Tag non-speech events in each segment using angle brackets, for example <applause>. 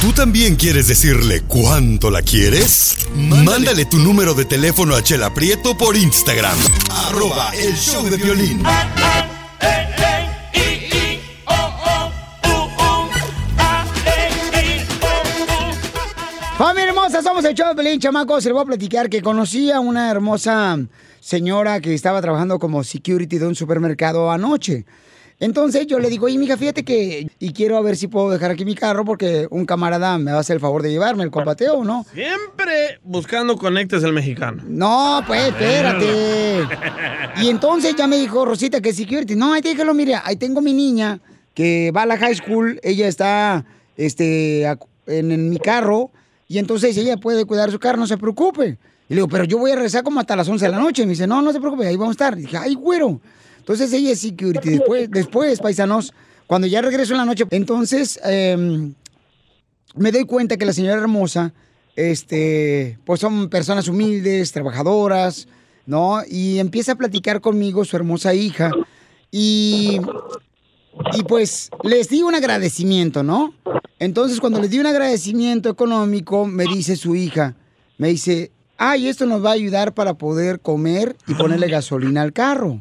¿Tú también quieres decirle cuánto la quieres? Mándale tu número de teléfono a Chela Prieto por Instagram. Arroba el show de violín. Familia hermosa, somos el show de Pelín, chamacos. Les voy a platicar que conocí a una hermosa señora que estaba trabajando como security de un supermercado anoche. Entonces yo le digo, oye, mija, fíjate que... Y quiero a ver si puedo dejar aquí mi carro porque un camarada me va a hacer el favor de llevarme el compateo, ¿no? Siempre buscando conectes el mexicano. No, pues, espérate. <laughs> Y entonces ya me dijo Rosita que security. No, ahí déjalo, mire, ahí tengo mi niña que va a la high school. Ella está este, en, en mi carro y entonces ella puede cuidar su carro, no se preocupe. Y le digo, pero yo voy a regresar como hasta las 11 de la noche. Y me dice, no, no se preocupe, ahí vamos a estar. Y dije, ay, güero. Entonces ella es security. Después, después, paisanos, cuando ya regreso en la noche, entonces em, me doy cuenta que la señora hermosa, este, pues son personas humildes, trabajadoras, ¿no? Y empieza a platicar conmigo su hermosa hija. Y, y pues les di un agradecimiento, ¿no? Entonces cuando les di un agradecimiento económico, me dice su hija, me dice, ay, esto nos va a ayudar para poder comer y ponerle gasolina al carro.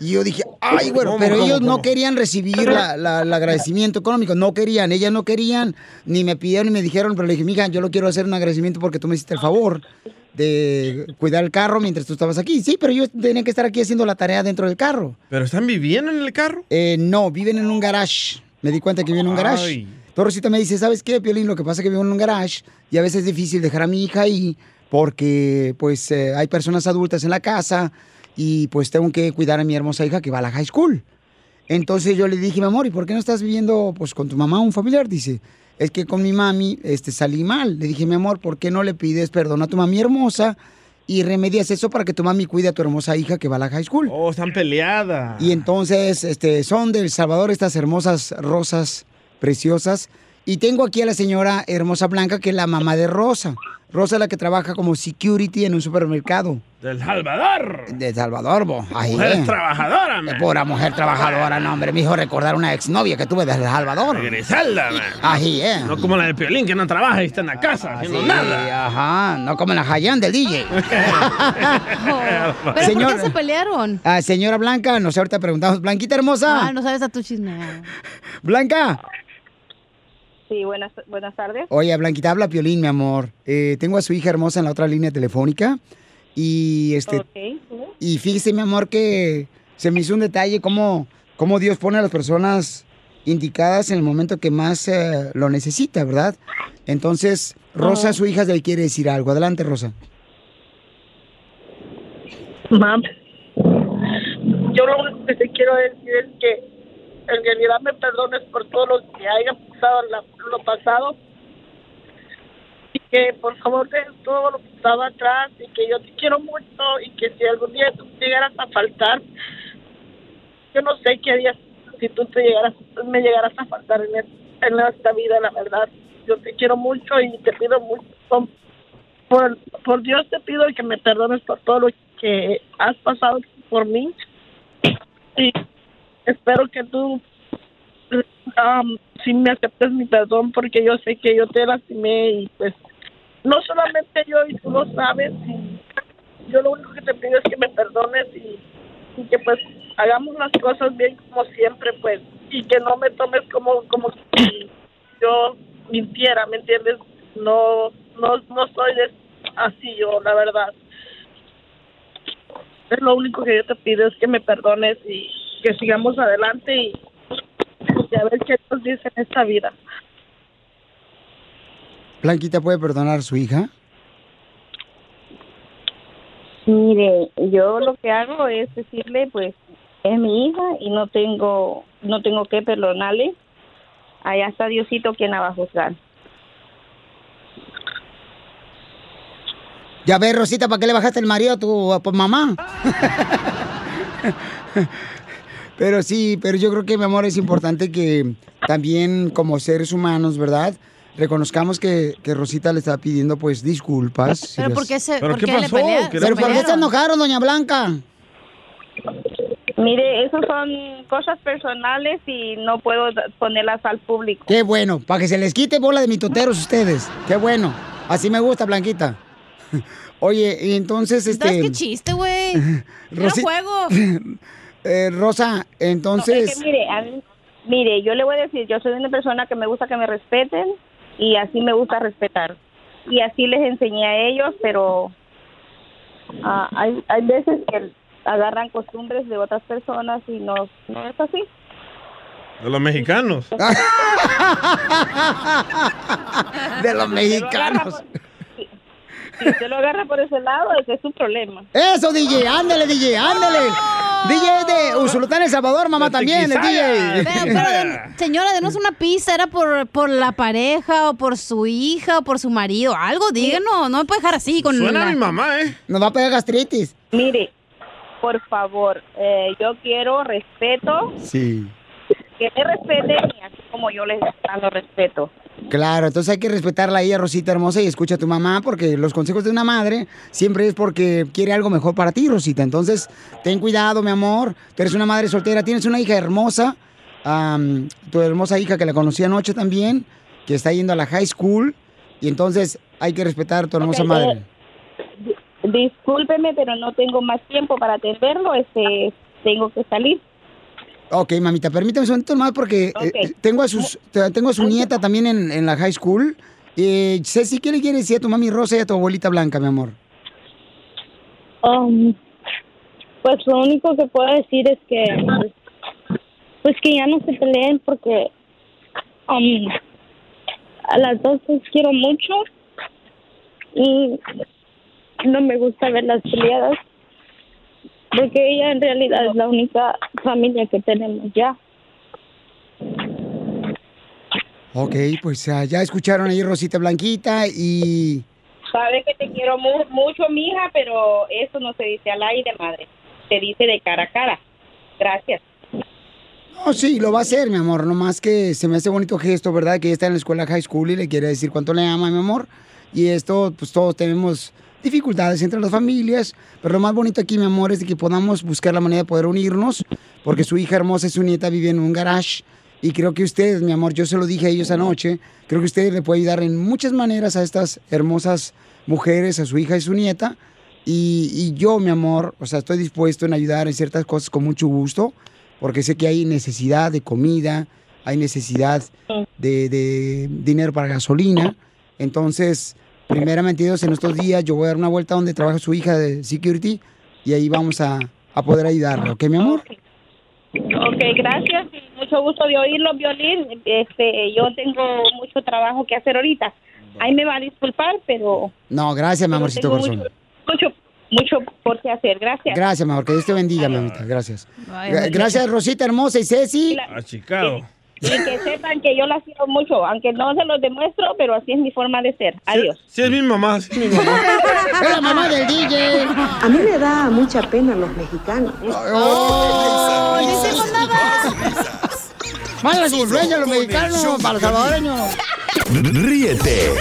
Y yo dije, ay, bueno, ¿Cómo, pero cómo, ellos no querían recibir la- la- el agradecimiento económico, no querían, ellas no querían, ni me pidieron ni me dijeron, pero le dije, mija, yo lo quiero hacer un agradecimiento porque tú me hiciste el favor de cuidar el carro mientras tú estabas aquí. Sí, pero yo tenía que estar aquí haciendo la tarea dentro del carro. ¿Pero están viviendo en el carro? Eh, no, viven en un garage. Me di cuenta que viven en un garage. Ay. Rosita me dice, ¿sabes qué, Piolín? Lo que pasa es que vivo en un garage y a veces es difícil dejar a mi hija ahí porque pues eh, hay personas adultas en la casa y pues tengo que cuidar a mi hermosa hija que va a la high school. Entonces yo le dije, mi amor, ¿y por qué no estás viviendo pues con tu mamá o un familiar? Dice, es que con mi mami este, salí mal. Le dije, mi amor, ¿por qué no le pides perdón a tu mami hermosa y remedias eso para que tu mami cuide a tu hermosa hija que va a la high school? Oh, están peleadas. Y entonces, este, son del Salvador estas hermosas rosas preciosas. Y tengo aquí a la señora hermosa Blanca, que es la mamá de Rosa. Rosa es la que trabaja como security en un supermercado. Del Salvador. De Salvador, bo. Ahí, Mujer eh. trabajadora, man. Pura mujer trabajadora, no, hombre. Me hizo recordar una exnovia que tuve desde El Salvador. Griselda, man. Ahí, eh. No como la de Piolín, que no trabaja y está en la casa haciendo Sí, nada. Ajá, no como la Hayan del DJ. <laughs> <laughs> ¿Pero Señor- por qué se pelearon? Ah, señora Blanca, no sé, ahorita preguntamos. Blanquita hermosa. Ah, no sabes a tu chisme. Blanca. Sí, buenas, buenas tardes. Oye, Blanquita, habla Piolín, mi amor. Eh, tengo a su hija hermosa en la otra línea telefónica. Y este. Ok. Y fíjese, mi amor, que se me hizo un detalle cómo, cómo Dios pone a las personas indicadas en el momento que más eh, lo necesita, ¿verdad? Entonces, Rosa, su hija, le quiere decir algo. Adelante, Rosa. Mam, yo lo único que te quiero decir es que en realidad me perdones por todo lo que haya pasado la- lo pasado y que por favor dejes todo lo que estaba atrás y que yo te quiero mucho y que si algún día tú llegaras a faltar, yo no sé qué harías si tú te llegaras, me llegaras a faltar en, en esta vida, la verdad. Yo te quiero mucho y te pido mucho. Por, por Dios te pido que me perdones por todo lo que has pasado por mí. Y espero que tú um, sí me aceptes mi perdón porque yo sé que yo te lastimé y pues no solamente yo y tú lo sabes. Y yo lo único que te pido es que me perdones y, que pues hagamos las cosas bien como siempre pues y que no me tomes como como si yo mintiera, ¿me entiendes? no, no, no soy así yo, la verdad. Es lo único que yo te pido es que me perdones y que sigamos adelante y, y a ver qué nos dice en esta vida. Blanquita puede perdonar a su hija. Mire, yo lo que hago es decirle, pues, es mi hija y no tengo, no tengo que perdonarle. Allá está Diosito quien la va a juzgar. Ya ves, Rosita, ¿para qué le bajaste el marido a tu a tu mamá? <laughs> pero sí, pero yo creo que, mi amor, es importante que también como seres humanos, ¿verdad? Reconozcamos que, que Rosita le está pidiendo, pues, disculpas. si ¿Pero las- por qué se ¿Pero por qué qué le pelea- ¿Qué se ¿Pero por qué se enojaron, doña Blanca? Mire, esas son cosas personales y no puedo ponerlas al público. Qué bueno, para que se les quite bola de mitoteros ustedes. Qué bueno. Así me gusta, Blanquita. <laughs> Oye, y entonces, este... ¿Sabes qué chiste, güey? <laughs> No Rosi- juego. <laughs> eh, Rosa, No, entonces... es que mire, a mí- mire, yo le voy a decir, yo soy una persona que me gusta que me respeten y así me gusta respetar. Y así les enseñé a ellos, pero ah, hay, hay veces que agarran costumbres de otras personas y no, no es así. De los mexicanos. <laughs> <laughs> de los mexicanos. Si usted lo agarra por ese lado, ese es su problema. Eso, DJ, ándale, DJ, ándale. DJ de Usulután, El Salvador, mamá también, el. DJ. Pero, pero, señora, denos una pista. ¿Era por, por la pareja o por su hija o por su marido? Algo, díganos. No me puede dejar así con Suena la- a mi mamá, ¿eh? Nos va a pegar gastritis. Mire, por favor, eh, yo quiero respeto, Sí. que me respeten y así como yo les dando respeto. Claro, entonces hay que respetarla a ella, Rosita hermosa, y escucha a tu mamá, porque los consejos de una madre siempre es porque quiere algo mejor para ti, Rosita. Entonces, ten cuidado, mi amor. Tú eres una madre soltera, tienes una hija hermosa, tu hermosa hija que la conocí anoche también, que está yendo a la high school, y entonces hay que respetar a tu hermosa madre. eh, Discúlpeme, pero no tengo más tiempo para atenderlo, este, tengo que salir. Ok, mamita, permítame un segundito más porque Ok. eh, tengo a sus te- tengo a su nieta también en, en la high school. Eh, Ceci, ¿qué le quieres decir a tu mami Rosa y a tu abuelita Blanca, mi amor? Um, pues lo único que puedo decir es que pues, que ya no se peleen porque um, a las dos las quiero mucho y no me gusta ver las peleadas porque ella en realidad es la única familia que tenemos ya. Ok, pues ah, ya escucharon ahí Rosita Blanquita y... Sabe que te quiero mu- mucho, mija, pero eso no se dice al aire, madre. Se dice de cara a cara. Gracias. Oh, sí, lo va a hacer, mi amor. Nomás que se me hace bonito gesto, ¿verdad? Que ella está en la escuela high school y le quiere decir cuánto le ama, mi amor. Y esto, pues todos tenemos dificultades entre las familias. Pero lo más bonito aquí, mi amor, es de que podamos buscar la manera de poder unirnos. Porque su hija hermosa y su nieta viven en un garage. Y creo que ustedes, mi amor, yo se lo dije a ellos anoche. Creo que ustedes le pueden ayudar en muchas maneras a estas hermosas mujeres, a su hija y su nieta. Y, y yo, mi amor, o sea, estoy dispuesto en ayudar en ciertas cosas con mucho gusto, porque sé que hay necesidad de comida, hay necesidad de, de dinero para gasolina. Entonces, primeramente Dios, en estos días yo voy a dar una vuelta donde trabaja su hija de security y ahí vamos a, a poder ayudarla, ¿ok, mi amor? Ok, gracias. y Mucho gusto de oírlo, Violín. Este, yo tengo mucho trabajo que hacer ahorita. Ahí me va a disculpar, pero No, gracias, mi amorcito tengo corazón. mucho, mucho, mucho por qué hacer. Gracias. Gracias, mi amor, que Dios te bendiga, mi amita, gracias. Ay, Gracias, Rosita hermosa y Ceci. Achicado. Y que sepan que yo las quiero mucho, aunque no se los demuestro, pero así es mi forma de ser. Adiós. Sí, es mi mamá, sí es mi mamá. <laughs> Es la mamá del DJ. A mí me da mucha pena los mexicanos. ¡Oh! ¡No hicimos nada! Malas influencias los mexicanos para los salvadoreños. Ríete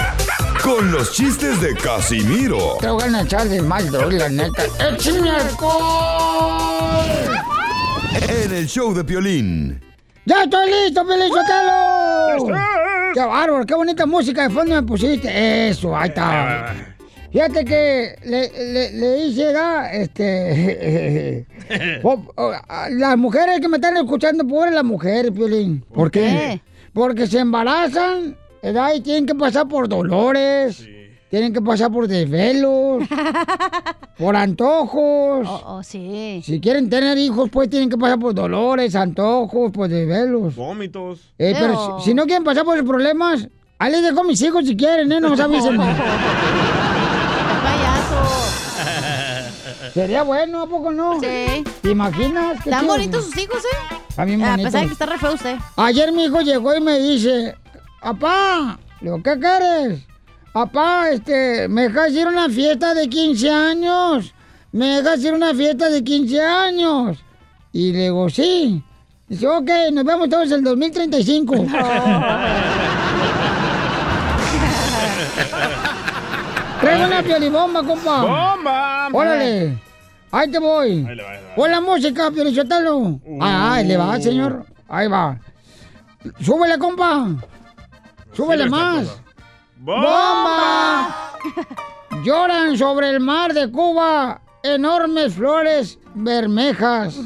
con los chistes de Casimiro Te voy a echar de mal, la neta. ¡Échame alcohol! en el show de Piolín. ¡Ya estoy listo, Feliz Sotelo! ¡Qué bárbaro! ¡Qué bonita música de fondo me pusiste! Eso, ahí está. Fíjate que le, le, le hice, da, este... <laughs> las mujeres que me están escuchando, pobres las mujeres, Piolín. ¿Por qué? qué? Porque se embarazan ¿verdad? Y tienen que pasar por dolores. Tienen que pasar por desvelos. <laughs> por antojos. Oh, oh, sí. Si quieren tener hijos, pues tienen que pasar por dolores, antojos, por desvelos. Vómitos. Eh, pero si, si no quieren pasar por los problemas, ahí les dejo a mis hijos si quieren, ¿eh? No nos avisen. <laughs> <laughs> Sería bueno, ¿a poco no? Sí. ¿Te imaginas? Están chido. bonitos sus hijos, ¿eh? A bonito. pesar de que está re feo usted. Ayer mi hijo llegó y me dice, papá, digo, ¿qué quieres? Papá, este, ¿me dejas ir a una fiesta de 15 años? ¿Me dejas ir a una fiesta de 15 años? Y le digo, sí. Dice, ok, nos vemos todos en el 2035. <laughs> Traigo una piolibomba, compa. ¡Bomba! Órale. Ahí te voy. Ahí le va, ahí le va. Pon la música, Piolichotelo. Ah, ahí le va, señor. Ahí va. Súbele, compa. Súbele esta más. ¡Bomba! <laughs> Lloran sobre el mar de Cuba enormes flores bermejas.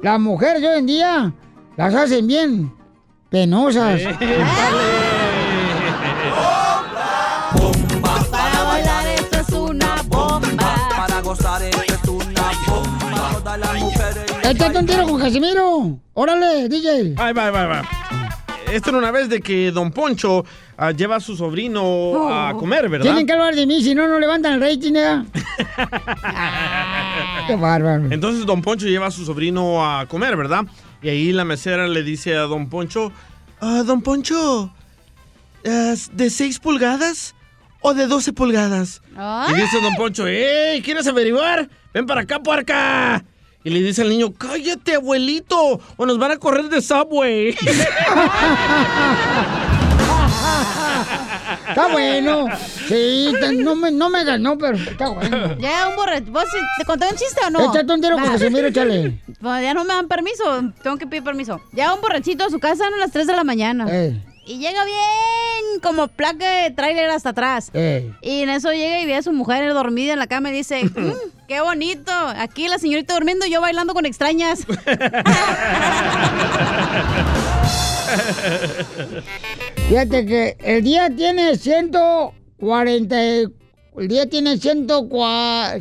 Las mujeres de hoy en día las hacen bien penosas. Para bailar esto es una bomba. Para gozar esto es una bomba. Todas las mujeres. Échate un tiro con Casimiro. Órale, DJ. Ahí va, va, va. Esto era una vez de que Don Poncho ah, lleva a su sobrino a comer, ¿verdad? Tienen que hablar de mí, si no, no levantan el rating, ¿eh? <laughs> Qué bárbaro. Entonces Don Poncho lleva a su sobrino a comer, ¿verdad? Y ahí la mesera le dice a Don Poncho, "Ah, Don Poncho, ¿es ¿de 6 pulgadas o de 12 pulgadas? Y dice Don Poncho, ¡Ey! ¿Quieres averiguar? Ven para acá, puerca. Y le dice al niño, cállate, abuelito, o nos van a correr de Subway. <laughs> Está bueno. Sí, no me, no me ganó, pero está bueno. Ya, un borracho. ¿Vos te conté un chiste o no? Échate un tiro con. Casimiro, échale. Pues ya no me dan permiso. Tengo que pedir permiso. Llega un borrachito a su casa a las 3 de la mañana. Ey, Y llega bien como placa de tráiler hasta atrás. ey. Y en eso llega y ve a su mujer dormida en la cama y dice, <laughs> "Mm, qué bonito. Aquí la señorita durmiendo y yo bailando con extrañas. <laughs> <laughs> <laughs> Fíjate que el día tiene 140. y- El día tiene 104,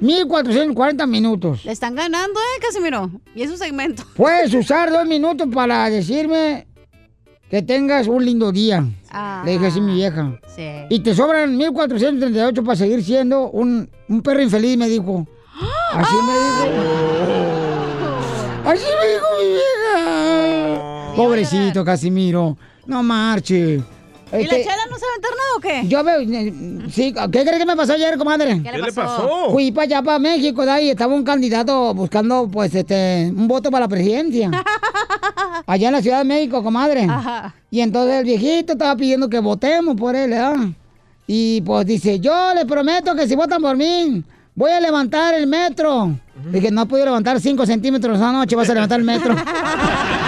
1440 minutos. Le están ganando, ¿eh, Casimiro? Y es un segmento. <laughs> Puedes usar dos minutos para decirme que tengas un lindo día. Ah. Le dije así a mi vieja. Sí. Y te sobran 1438 para seguir siendo un, un perro infeliz, me dijo. <gasps> Así me dijo. Así me dijo. Pobrecito Casimiro. No marche. ¿Y Este, la chela no sabe meter nada o qué? Yo veo, eh, sí, ¿qué crees que me pasó ayer, comadre? ¿Qué le ¿Qué le pasó? Fui para allá, para México, de ahí estaba un candidato buscando, pues, este, un voto para la presidencia. <laughs> allá en la Ciudad de México, comadre. Ajá. Y entonces el viejito estaba pidiendo que votemos por él, ¿verdad? Y pues dice, yo les prometo que si votan por mí, voy a levantar el metro. Dije, no has podido levantar 5 centímetros esa noche, vas a levantar el metro. <laughs>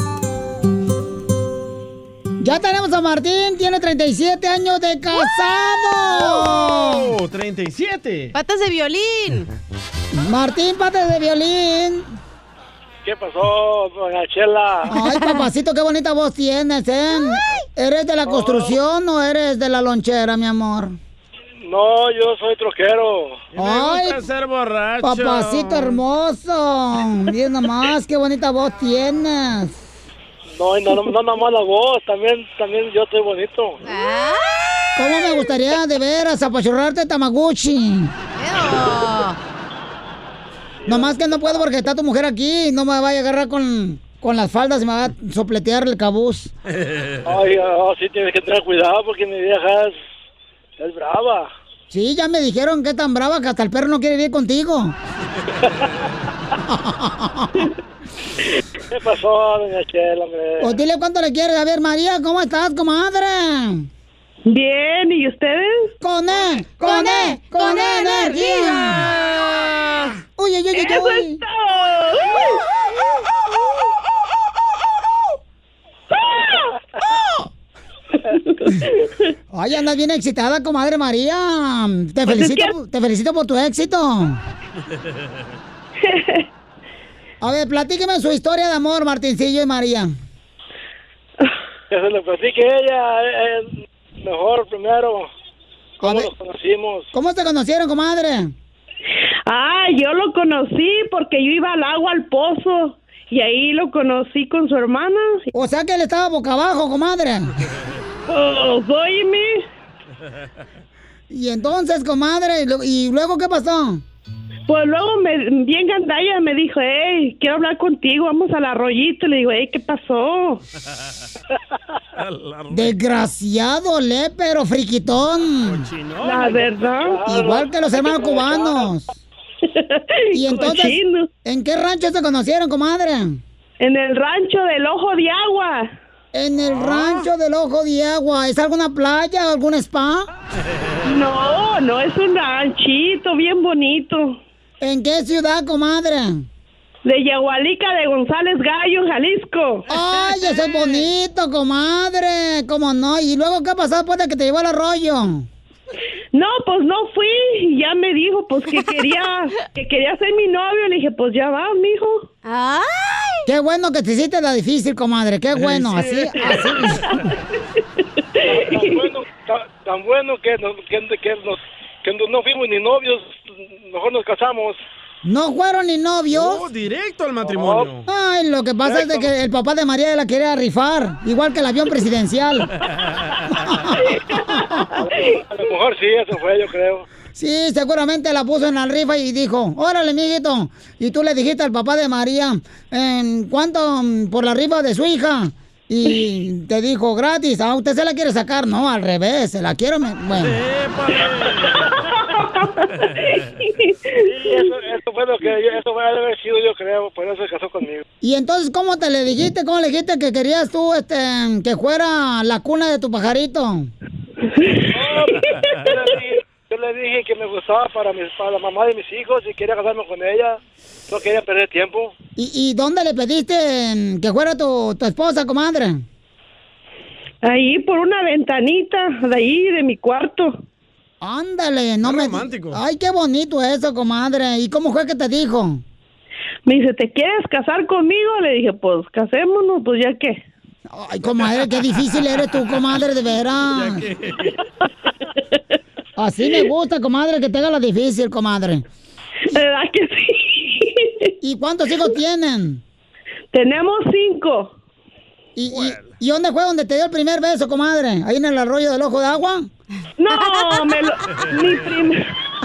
Ya tenemos a Martín, tiene 37 años de casado. ¡Oh! 37. Patas de violín. Martín, patas de violín. ¿Qué pasó, doña Chela? Ay, papacito, qué bonita voz tienes, ¿eh? ¿Eres de la construcción o eres de la lonchera, mi amor? No, yo soy troquero. Ay, ser borracho. papacito hermoso. Miren nomás, qué bonita voz tienes. No, y no, no, no nomás la voz, también, también yo estoy bonito. ¿Cómo me gustaría de veras apachurrarte Tamaguchi? Nomás que no puedo porque está tu mujer aquí. No me vaya a agarrar con, con las faldas y me va a sopletear el cabuz. <laughs> Ay, oh, sí tienes que tener cuidado porque mi vieja es, es brava. Sí, ya me dijeron que es tan brava que hasta el perro no quiere vivir contigo. <laughs> ¿Qué pasó, doña Chela, hombre? Pues dile cuánto le quieres. A ver, María, ¿cómo estás, comadre? Bien, ¿y ustedes? ¡Con E! ¡Con E! ¡Con E energía! ¡Uy, uy, uy, uy! ¡Eso es todo! Ay, andas bien excitada, comadre María. Te Pues es felicito, te felicito por tu éxito. <laughs> A ver, platíqueme su historia de amor, Martincillo y María. Que se lo platique ella, eh, mejor primero. ¿Cómo nos conocimos? ¿Cómo se conocieron, comadre? Ah, yo lo conocí porque yo iba al agua al pozo y ahí lo conocí con su hermana. O sea que él estaba boca abajo, comadre. Pues, óyeme. Y entonces, comadre, ¿y lo- ¿y luego qué pasó? Pues luego me, bien gandalla me dijo, hey, quiero hablar contigo, vamos al arroyito. Le digo, hey, ¿qué pasó? <laughs> Desgraciado, lépero, friquitón. La verdad. Igual que los hermanos cubanos. <laughs> Y entonces, Cochino. ¿en qué rancho se conocieron, comadre? En el rancho del Ojo de Agua. En el rancho del Ojo de Agua. ¿Es alguna playa o algún spa? <laughs> No, no, es un ranchito bien bonito. ¿En qué ciudad, comadre? De Yagualica de González Gallo, Jalisco. ¡Ay, eso es <laughs> bonito, comadre! ¿Cómo no? ¿Y luego qué pasó después de que te llevó al arroyo? No, pues no fui. y Ya me dijo, pues que quería, <laughs> que quería ser mi novio. Le dije, pues ya va, mijo. ¡Ay! Qué bueno que te hiciste la difícil, comadre. Qué bueno, así, así. <laughs> Tan bueno, tan, tan bueno que, nos, que, que nos, que no- no fuimos ni novios, mejor nos casamos. ¿No fueron ni novios? Directo al matrimonio. Ay, lo que pasa es de que el papá de María la quería rifar, igual que el avión presidencial. <laughs> A lo mejor sí, eso fue, yo creo. Sí, seguramente la puso en la rifa y dijo, órale, mijito. Y tú le dijiste al papá de María, "¿En ¿cuánto mm, por la rifa de su hija? Y te dijo, gratis. Ah, usted se la quiere sacar. No, al revés, se la quiero. me- Bueno. Sí, eso, eso fue lo que eso fue haber sido, yo creo, por eso se casó conmigo. Y entonces, ¿cómo te le dijiste? ¿Cómo le dijiste que querías tú este, que fuera la cuna de tu pajarito? Yo le, dije, yo le dije que me gustaba para, mis, para la mamá de mis hijos y quería casarme con ella. No quería perder tiempo. ¿Y, y dónde le pediste mm, que fuera tu, tu esposa, comadre? Ahí por una ventanita de ahí de mi cuarto. Ándale, no me... Ay, qué bonito eso, comadre. ¿Y cómo fue que te dijo? Me dice, ¿te quieres casar conmigo? Le dije, pues casémonos, pues ya qué. Ay, comadre, qué difícil eres tú, comadre, de veras. <laughs> <laughs> Así me gusta, comadre, que te haga la difícil, comadre. ¿Verdad que sí? ¿Y cuántos hijos tienen? Tenemos cinco. ¿Y, y, y dónde fue donde te dio el primer beso, comadre? ¿Ahí en el arroyo del ojo de agua? No, me lo, mi, prim-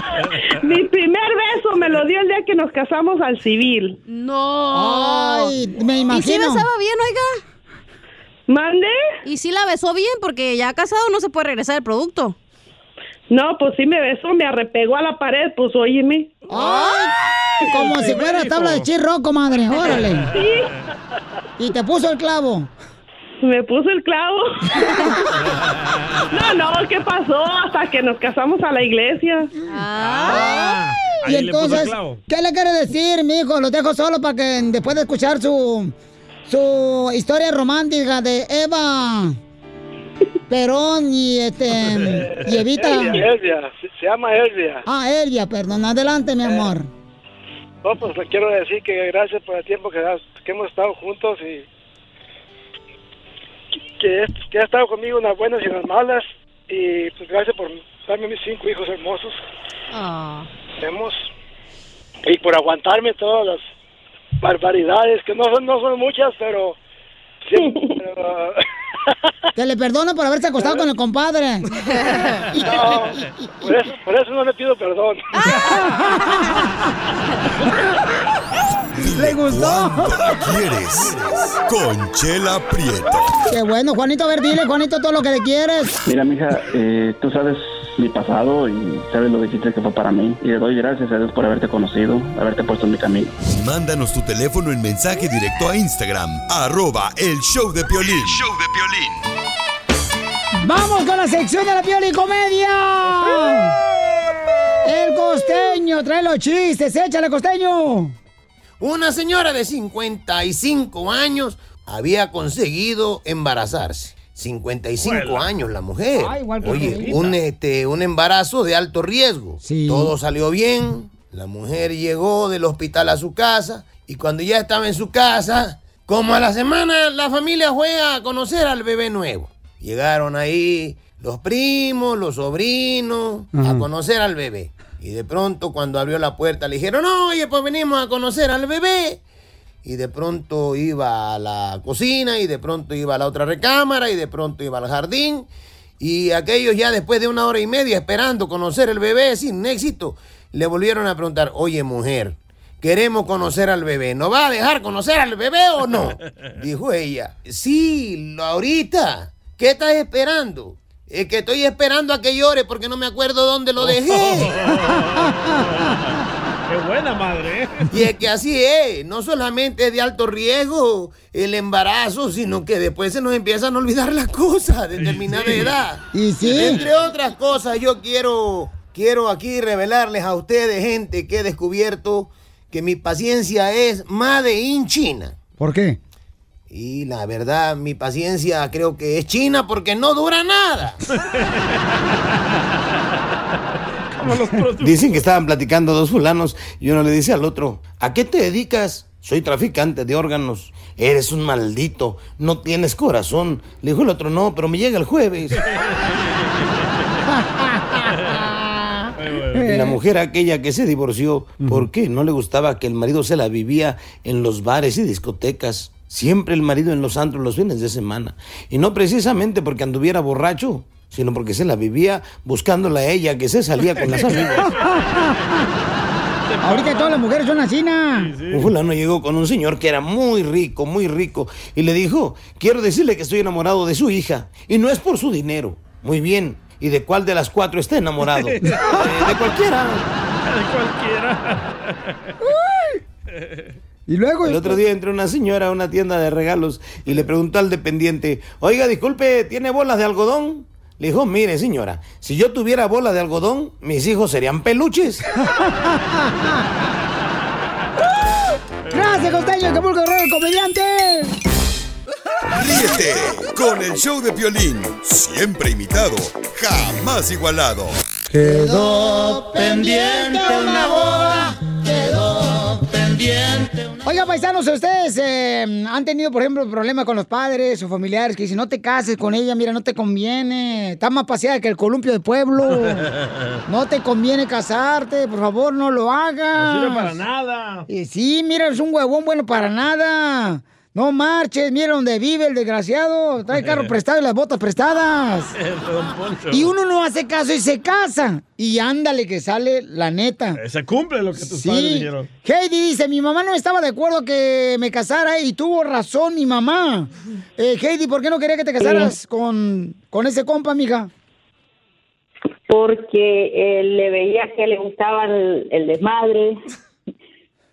<laughs> mi primer beso me lo dio el día que nos casamos al civil. No. Ay, me ¿Y si imagino. besaba bien, oiga? ¿Mande? ¿Y si la besó bien? Porque ya casado no se puede regresar el producto. No, pues sí me besó, me arrepegó a la pared, pues óyeme. ¡Ay! Como si fuera tabla de chirro, comadre. Órale. Y te puso el clavo. Me puso el clavo. <laughs> no, no, ¿qué pasó? Hasta que nos casamos a la iglesia. Ah. y entonces, ¿qué le quiere decir, mijo? Lo dejo solo para que después de escuchar su, su historia romántica de Eva Perón y este y Evita. Elvia, <laughs> Elvia, se, se llama Elvia. Ah, Elvia, perdón. Adelante, mi amor. No, pues le quiero decir que gracias por el tiempo que, has- que hemos estado juntos y que, que ha estado conmigo en las buenas y en las malas. Y pues gracias por darme mis cinco hijos hermosos. Tenemos. Y por aguantarme todas las barbaridades, que no son, no son muchas, pero... siempre, <laughs> pero, Que le perdono por haberse acostado con el compadre. <laughs> no, por eso, por eso no le pido perdón. <laughs> ¿Le gustó? ¿Cuánto la quieres? Conchela Prieto. Qué bueno, Juanito. A ver, dile, Juanito, todo lo que le quieres. Mira, mija, eh, tú sabes mi pasado y sabes lo difícil que fue para mí. Y le doy gracias a Dios por haberte conocido, haberte puesto en mi camino. Mándanos tu teléfono en mensaje directo a Instagram, arroba el show de Piolín. ¡Vamos con la sección de la Pioli Comedia! El costeño, trae los chistes, échale costeño. Una señora de 55 años había conseguido embarazarse. 55 Huela. años la mujer. Ah, igual que Oye, un, este, un embarazo de alto riesgo. Todo salió bien. La mujer llegó del hospital a su casa y cuando ya estaba en su casa, como a la semana, la familia fue a conocer al bebé nuevo. Llegaron ahí los primos, los sobrinos, a conocer al bebé. Y de pronto cuando abrió la puerta le dijeron, oye, pues venimos a conocer al bebé. Y de pronto iba a la cocina y de pronto iba a la otra recámara y de pronto iba al jardín. Y aquellos ya después de una hora y media esperando conocer el bebé sin éxito, le volvieron a preguntar, oye mujer, queremos conocer al bebé, ¿no va a dejar conocer al bebé o no? <laughs> Dijo ella, sí, lo- ahorita, ¿qué estás esperando? Es que estoy esperando a que llore porque no me acuerdo dónde lo dejé. <laughs> Qué buena madre, ¿eh? Y es que así es, no solamente es de alto riesgo el embarazo, sino que después se nos empiezan a olvidar las cosas de determinada Sí. edad. Y sí. Entre otras cosas, yo quiero, quiero aquí revelarles a ustedes, gente, que he descubierto que mi paciencia es Made in China. ¿Por qué? Y la verdad, mi paciencia creo que es china porque no dura nada. Dicen que estaban platicando dos fulanos y uno le dice al otro, ¿a qué te dedicas? Soy traficante de órganos. Eres un maldito, no tienes corazón. Le dijo el otro, no, pero me llega el jueves. <laughs> la mujer aquella que se divorció, ¿por qué? No le gustaba que el marido se la vivía en los bares y discotecas. Siempre el marido en los antros los fines de semana. Y no precisamente porque anduviera borracho, sino porque se la vivía buscándola a ella que se salía con las amigas. <laughs> Ahorita todas las mujeres son así, ¿na? Un fulano llegó con un señor que era muy rico, muy rico, y le dijo, quiero decirle que estoy enamorado de su hija, y no es por su dinero. Muy bien, ¿y de cuál de las cuatro está enamorado? <laughs> "Eh, de cualquiera. Y luego. El otro día entró una señora a una tienda de regalos y le preguntó al dependiente, oiga, disculpe, ¿tiene bolas de algodón? Le dijo, mire señora, si yo tuviera bolas de algodón, mis hijos serían peluches. <laughs> Gracias, costeño, Acapulco Guerrero, el comediante. Ríete con el show de Piolín, siempre imitado, jamás igualado. Quedó pendiente una boda, quedó pendiente Oiga, paisanos, ¿ustedes eh, han tenido, por ejemplo, problemas con los padres o familiares que dicen, no te cases con ella, mira, no te conviene, está más paseada que el columpio del pueblo, <laughs> no te conviene casarte, por favor, no lo hagas. No sirve para nada. Y sí, mira, es un huevón bueno para nada. No marches, mira dónde vive el desgraciado. Trae carro prestado y las botas prestadas. <laughs> Y uno no hace caso y se casa. Y ándale que sale la neta. Se cumple lo que tus Sí. padres dijeron. Heidi dice, mi mamá no estaba de acuerdo que me casara y tuvo razón mi mamá. Eh, Heidi, ¿por qué no quería que te casaras con, con ese compa, mija? porque eh, le veía que le gustaba el, el desmadre,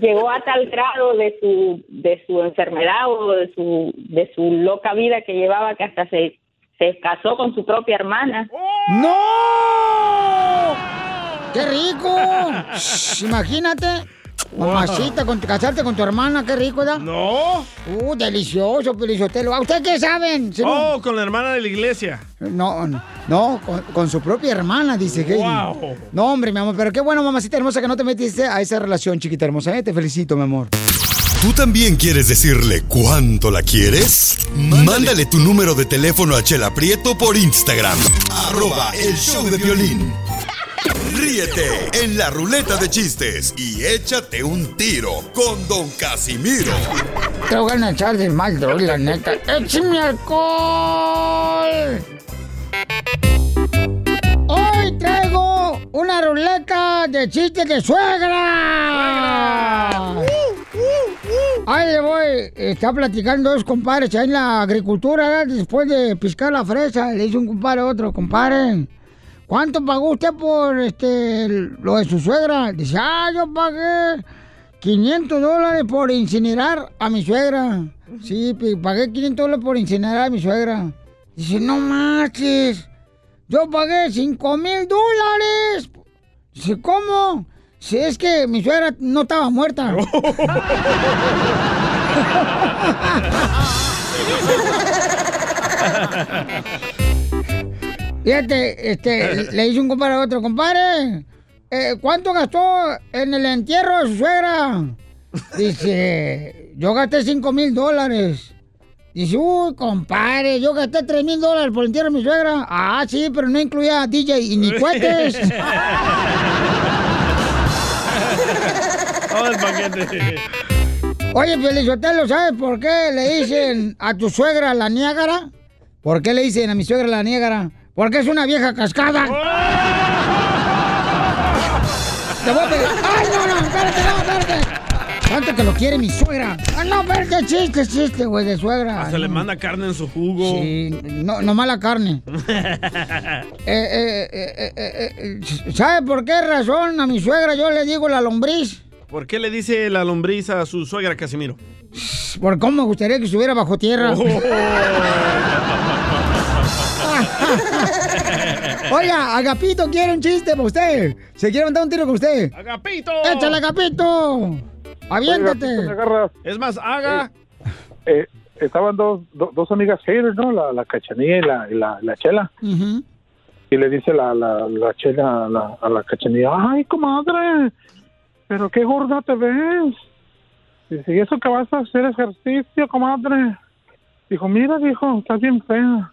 Llegó a tal grado de su de su enfermedad o de su de su loca vida que llevaba que hasta se se casó con su propia hermana. ¡No! ¡Qué rico! <laughs> Imagínate. Mamacita, con, casarte con tu hermana, qué rico, ¿verdad? No. Uh, delicioso, Pelizotelo. ¿A ustedes qué saben? Si no- Oh, con la hermana de la iglesia. No, no, con, con su propia hermana, dice Heidi. Wow. No, hombre, mi amor, pero qué bueno, mamacita hermosa, que no te metiste a esa relación, chiquita hermosa. ¿eh? Te felicito, mi amor. ¿Tú también quieres decirle cuánto la quieres? Mándale tu número de teléfono a Chela Prieto por Instagram. Arroba el show de violín. Ríete en la ruleta de chistes y échate un tiro con Don Casimiro. Te voy a echar de mal, droga, la neta. ¡Échame alcohol! Hoy traigo una ruleta de chistes de suegra. Ahí le voy. Está platicando dos compadres ahí en la agricultura, después de piscar la fresa. Le dice un compadre a otro, compadre. ¿Cuánto pagó usted por este lo de su suegra? Dice, ah, yo pagué 500 dólares por incinerar a mi suegra. Sí, pagué 500 dólares por incinerar a mi suegra. Dice, no marches. Yo pagué 5 mil dólares. Dice, ¿cómo? Si es que mi suegra no estaba muerta. Fíjate, este, <laughs> le dice un compadre a otro, compadre, eh, ¿cuánto gastó en el entierro de su suegra? Dice, yo gasté 5 mil dólares. Dice, uy, compadre, yo gasté 3 mil dólares por el entierro de mi suegra. Ah, sí, pero no incluía DJ y ni cohetes. Todo el paquete. Oye, Felizotelo, ¿sabes por qué le dicen a tu suegra la Niágara? ¿Por qué le dicen a mi suegra la Niágara? Porque es una vieja cascada. Te voy a pegar. ¡Ay, no, no! ¡Espérate, no, espérate! ¿Cuánto que lo quiere mi suegra? ¡Ah, no, espérate! Chiste, chiste, güey, de suegra. Se le manda carne en su jugo. Sí, no, no mala carne. <laughs> Eh, eh, eh, eh, ¿Sabe por qué razón a mi suegra yo le digo la lombriz? ¿Por qué le dice la lombriz a su suegra Casimiro? Por cómo me gustaría que estuviera bajo tierra. Oh. <laughs> Oiga, Agapito quiere un chiste para usted. Se quiere mandar un tiro con usted. ¡Agapito! ¡Échale, Agapito! ¡Aviéntate! Es más, haga. Eh, estaban dos, do- dos amigas haters, ¿no? La, la cachanilla y la, y la, la chela. Y le dice la, la, la chela a la, a la cachanilla, ay, comadre, pero qué gorda te ves. Dice, ¿y eso que vas a hacer ejercicio, comadre? Dijo, mira, dijo, estás bien fea.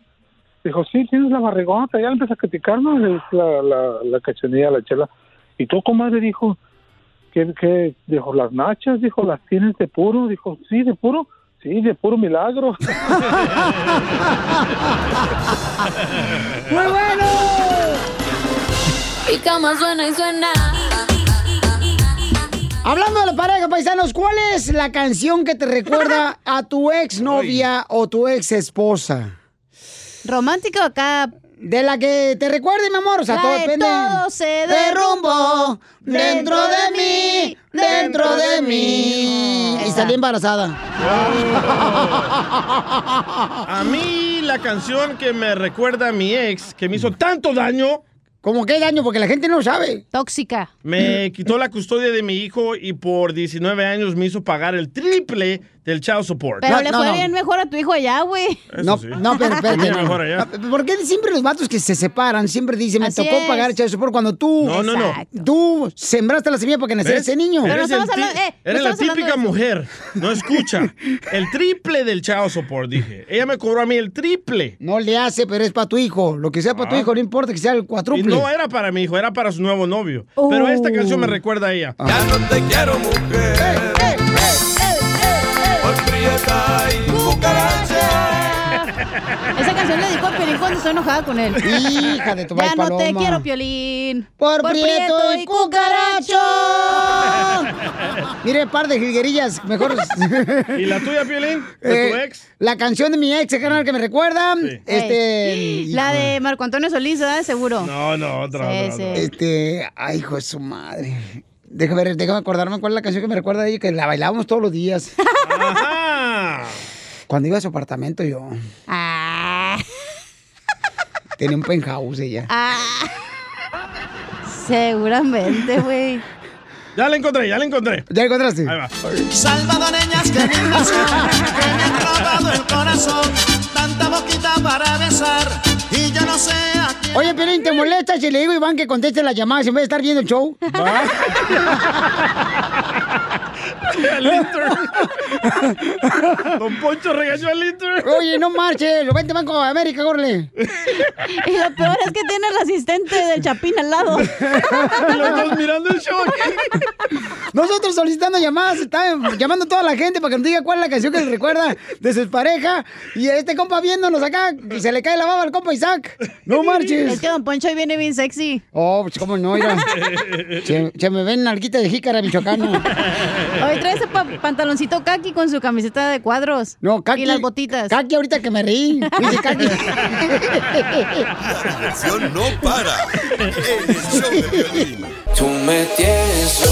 Dijo, sí, tienes la barrigota. Ya le empieza a criticar, ¿no? Le dice la, la, la cachanilla la chela. Y tú, comadre, dijo, ¿qué, qué? Dijo, las nachas, dijo, las tienes de puro. Dijo, sí, de puro. Sí, de puro milagro. <laughs> ¡Muy bueno! Mi cama suena y suena. Hablando de la pareja, paisanos, ¿cuál es la canción que te recuerda a tu ex novia o tu ex esposa? ¿Romántica o acá? De la que te recuerde, mi amor. O sea, todo de depende. todo se derrumbó dentro de mí, dentro de mí. Y salí embarazada. <laughs> A mí la canción que me recuerda a mi ex, que me hizo tanto daño. ¿Cómo qué daño? Porque la gente no sabe. Tóxica. Me quitó la custodia de mi hijo y por 19 años me hizo pagar el triple del child support. Pero le fue bien mejor a tu hijo allá, güey. No, no, pero <laughs> espérate. Mejor allá. No, ¿Por qué siempre los vatos que se separan siempre dicen, me Así tocó es. pagar el child support cuando tú... No, no, no. Tú sembraste la semilla para que naciera ese niño. Eres, el ti- eh, eres la típica mujer. No escucha. <laughs> El triple del child support, dije. Ella me cobró a mí el triple. No le hace, pero es para tu hijo. Lo que sea para tu Ah. hijo, no importa que sea el Y cuatruple. no era para mi hijo, era para su nuevo novio. Pero esta canción me recuerda a ella. Ya no te quiero, mujer. Cucaracha. <laughs> Esa canción le dedicó a Piolín cuando estoy enojada con él. Hija de tu Ya no te quiero, Piolín. Por, prieto y cucaracho. Mire, par de jilguerillas, mejor. ¿Y la tuya, Piolín? ¿De tu Eh, ex? La canción de mi ex, canal que me recuerda. Este. Ey, La de Marco Antonio Solís, ¿verdad? Seguro. No, no, otra, Sí, otra, sí. otra. Este. Ay, hijo de su madre. Déjame, ver, déjame acordarme cuál es la canción que me recuerda a ella, que la bailábamos todos los días. Ajá. Cuando iba a su apartamento yo. Ah. <laughs> Tenía un penthouse ella. Ah. Seguramente, güey. Ya la encontré, ya la encontré. ¿Ya la encontraste? Ahí va. Salvadoreñas que lindas que me han robado el corazón. Tanta boquita para besar y yo no sé a quién. Oye, Pelín, ¿te molesta si le digo a Iván que conteste las llamadas en vez de estar viendo el show? El <laughs> <laughs> intern. Don Poncho regañó al Inter. Oye, no marches, lo vente Banco de América, gorle. Y lo peor es que tiene el asistente del Chapín al lado. <laughs> Los dos mirando el show. Nosotros solicitando llamadas, está llamando a toda la gente para que nos diga cuál es la canción que le recuerda de su pareja. Y este compa viéndonos acá, se le cae la baba al compa Isaac. No marches. Es que Don Poncho hoy viene bien sexy. Oh, pues cómo no, mira. <laughs> Se, se me ven nalguita de jícara michoacana. Hoy trae ese pa- pantaloncito kaki con su camiseta de cuadros. No, Kaki. Y las botitas. Kaki, ahorita que me reí. Dice Kaki. La diversión no para. En el show de violín. Tú me tienes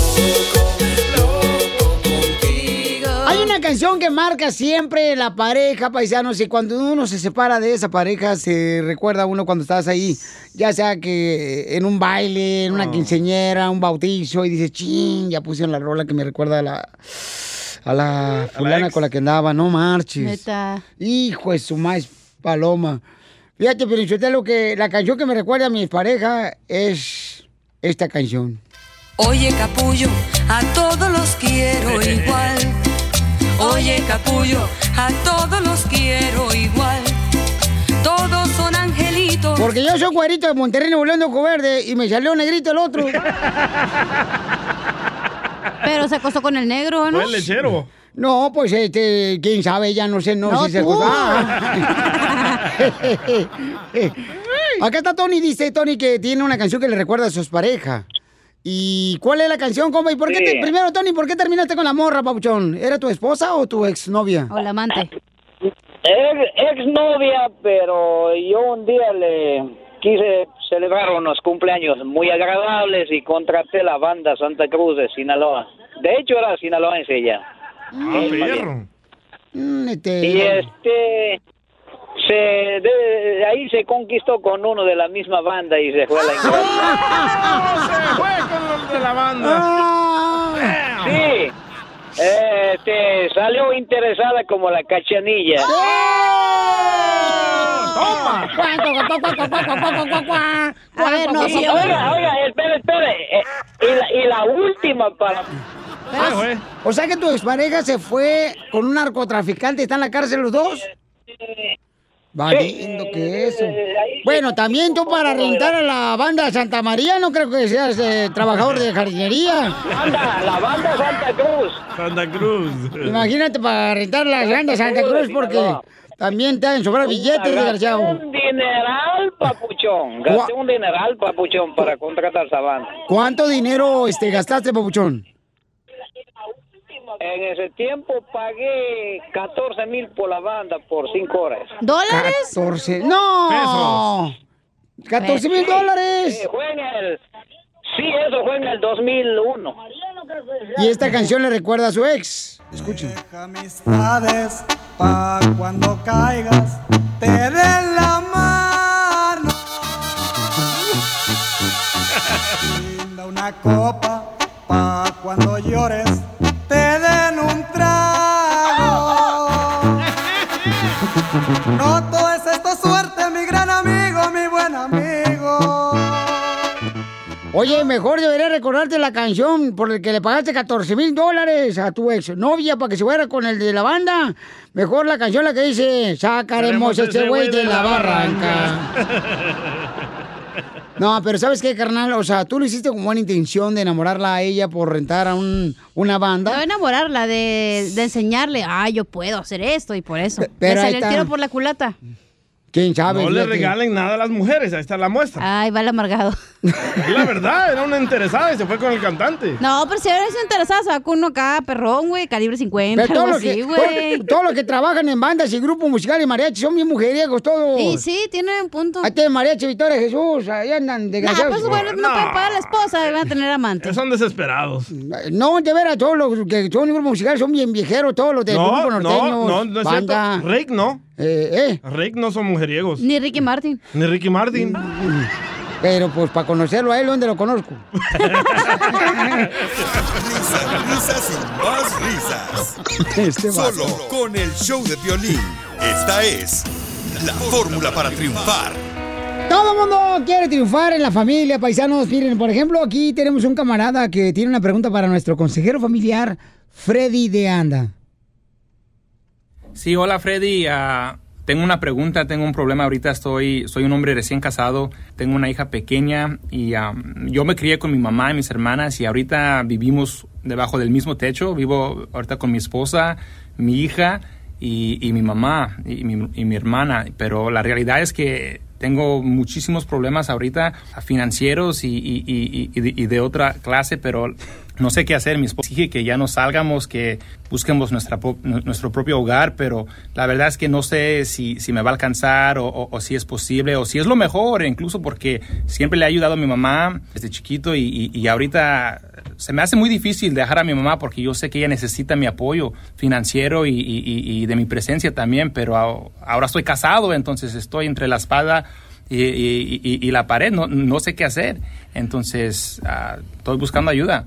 Hay una canción que marca siempre la pareja, paisanos, y cuando uno se separa de esa pareja, se recuerda a uno cuando estás ahí, ya sea que en un baile, en una quinceñera, un bautizo, y dices, ching, ya pusieron la rola que me recuerda a la, a la fulana con la que andaba, no marches. Neta. Hijo de su maíz paloma. Fíjate, pero lo que la canción que me recuerda a mi pareja es esta canción. Oye, capullo, a todos los quiero <laughs> igual. Oye, capullo, a todos los quiero igual. Todos son angelitos. Porque yo soy güerito de Monterrey, Ojo Verde, y me salió negrito el otro. <laughs> Pero se acostó con el negro, ¿no? El lechero. No, pues este, quién sabe, ya no sé, no, No, si se acostó. Ah. <laughs> Acá está Tony, dice Tony que tiene una canción que le recuerda a su pareja. ¿Y cuál es la canción, compa? ¿Y por qué Sí. te- primero, Tony, por qué terminaste con la morra, papuchón? ¿Era tu esposa o tu exnovia? O la amante. Ex, novia, pero yo un día le quise celebrar unos cumpleaños muy agradables y contraté la banda Santa Cruz de Sinaloa. De hecho era sinaloense ella. Ah, perro. Mm, este- Y este se de, de ahí se conquistó con uno de la misma banda y se fue a la ingrata. <laughs> Se fue con los de la banda. Ah. Sí. Este salió interesada como la cachanilla. ¡Toma! A ver, no, Y, sí, oiga, oiga, espere, espere. eh, y, la, y la última para O sea que tu expareja se fue con un narcotraficante, ¿están en la cárcel los dos? Valiendo que eso. Bueno, también tú para rentar a la banda Santa María, no creo que seas eh, trabajador de jardinería. banda, la banda Santa Cruz. Santa Cruz. Imagínate para rentar la banda Santa Cruz porque también te han sobrar billetes, Gasté desgraciado. un dineral, papuchón. Gasté un dineral, papuchón, para contratar esa banda. ¿Cuánto dinero este, gastaste, papuchón? En ese tiempo pagué 14 mil por la banda por 5 horas. ¿Dólares? 14. ¡No! 14 mil dólares. Eh, fue en el... Sí, eso fue en el 2001. Y esta canción le recuerda a su ex. Escuchen. amistades pa' cuando caigas te den la mano. Brinda una copa pa' cuando llores te den un trago. No Oye, mejor debería recordarte la canción por la que le pagaste 14 mil dólares a tu ex novia para que se fuera con el de la banda. Mejor la canción la que dice, sacaremos ese güey de la barranca. <laughs> No, pero ¿sabes qué, carnal? O sea, tú lo hiciste con buena intención de enamorarla a ella por rentar a un, una banda. No enamorarla, de, de enseñarle, ah, yo puedo hacer esto y por eso. Pero Le salió el tiro por la culata. ¿Quién sabe? No le regalen nada a las mujeres, ahí está la muestra. Ay, va el amargado. Es la verdad, era una interesada y se fue con el cantante. No, pero si eres interesada, se va con uno acá, perrón, güey, calibre 50, Pero todo algo lo, que, así, güey. todo, todo lo que trabajan en bandas y grupos musicales y mariachi son bien mujeriegos todos. Y sí, tiene un punto. Ahí tiene mariachi Victoria Jesús, ahí andan Nah, desgraciados. pues bueno, no, puede pagar la esposa, van a tener amante. Son desesperados. No, de veras, todos los que son grupos musicales son bien viejeros, todos los de No, grupo no, norteños, no, no es banda. cierto. Rick no. Eh, Rick no son mujeriegos. Ni Ricky Martin. Ni Ricky Martin. Pero pues para conocerlo a él, ¿dónde lo conozco? <laughs> Risas, risas y más risas. Este. Solo con el show de violín. Esta es la fórmula para triunfar. Todo el mundo quiere triunfar en la familia, paisanos. Miren, por ejemplo, aquí tenemos un camarada que tiene una pregunta para nuestro consejero familiar, Freddy de Anda. Sí, hola Freddy. Ah, tengo una pregunta, tengo un problema ahorita. Estoy, soy un hombre recién casado, tengo una hija pequeña y ah, yo me crié con mi mamá y mis hermanas y ahorita vivimos debajo del mismo techo. Vivo ahorita con mi esposa, mi hija y, y mi mamá y mi, y mi hermana. Pero la realidad es que tengo muchísimos problemas ahorita financieros y, y de otra clase, pero no sé qué hacer. Mi esposa dije que ya no salgamos, que busquemos nuestra, nuestro propio hogar, pero la verdad es que no sé si, si me va a alcanzar o, si es posible o si es lo mejor, incluso porque siempre le ha ayudado a mi mamá desde chiquito y, y- ahorita se me hace muy difícil dejar a mi mamá porque yo sé que ella necesita mi apoyo financiero y, y- de mi presencia también, pero ahora estoy casado, entonces estoy entre la espada y- y la pared, no, no sé qué hacer. Entonces ah, estoy buscando ayuda.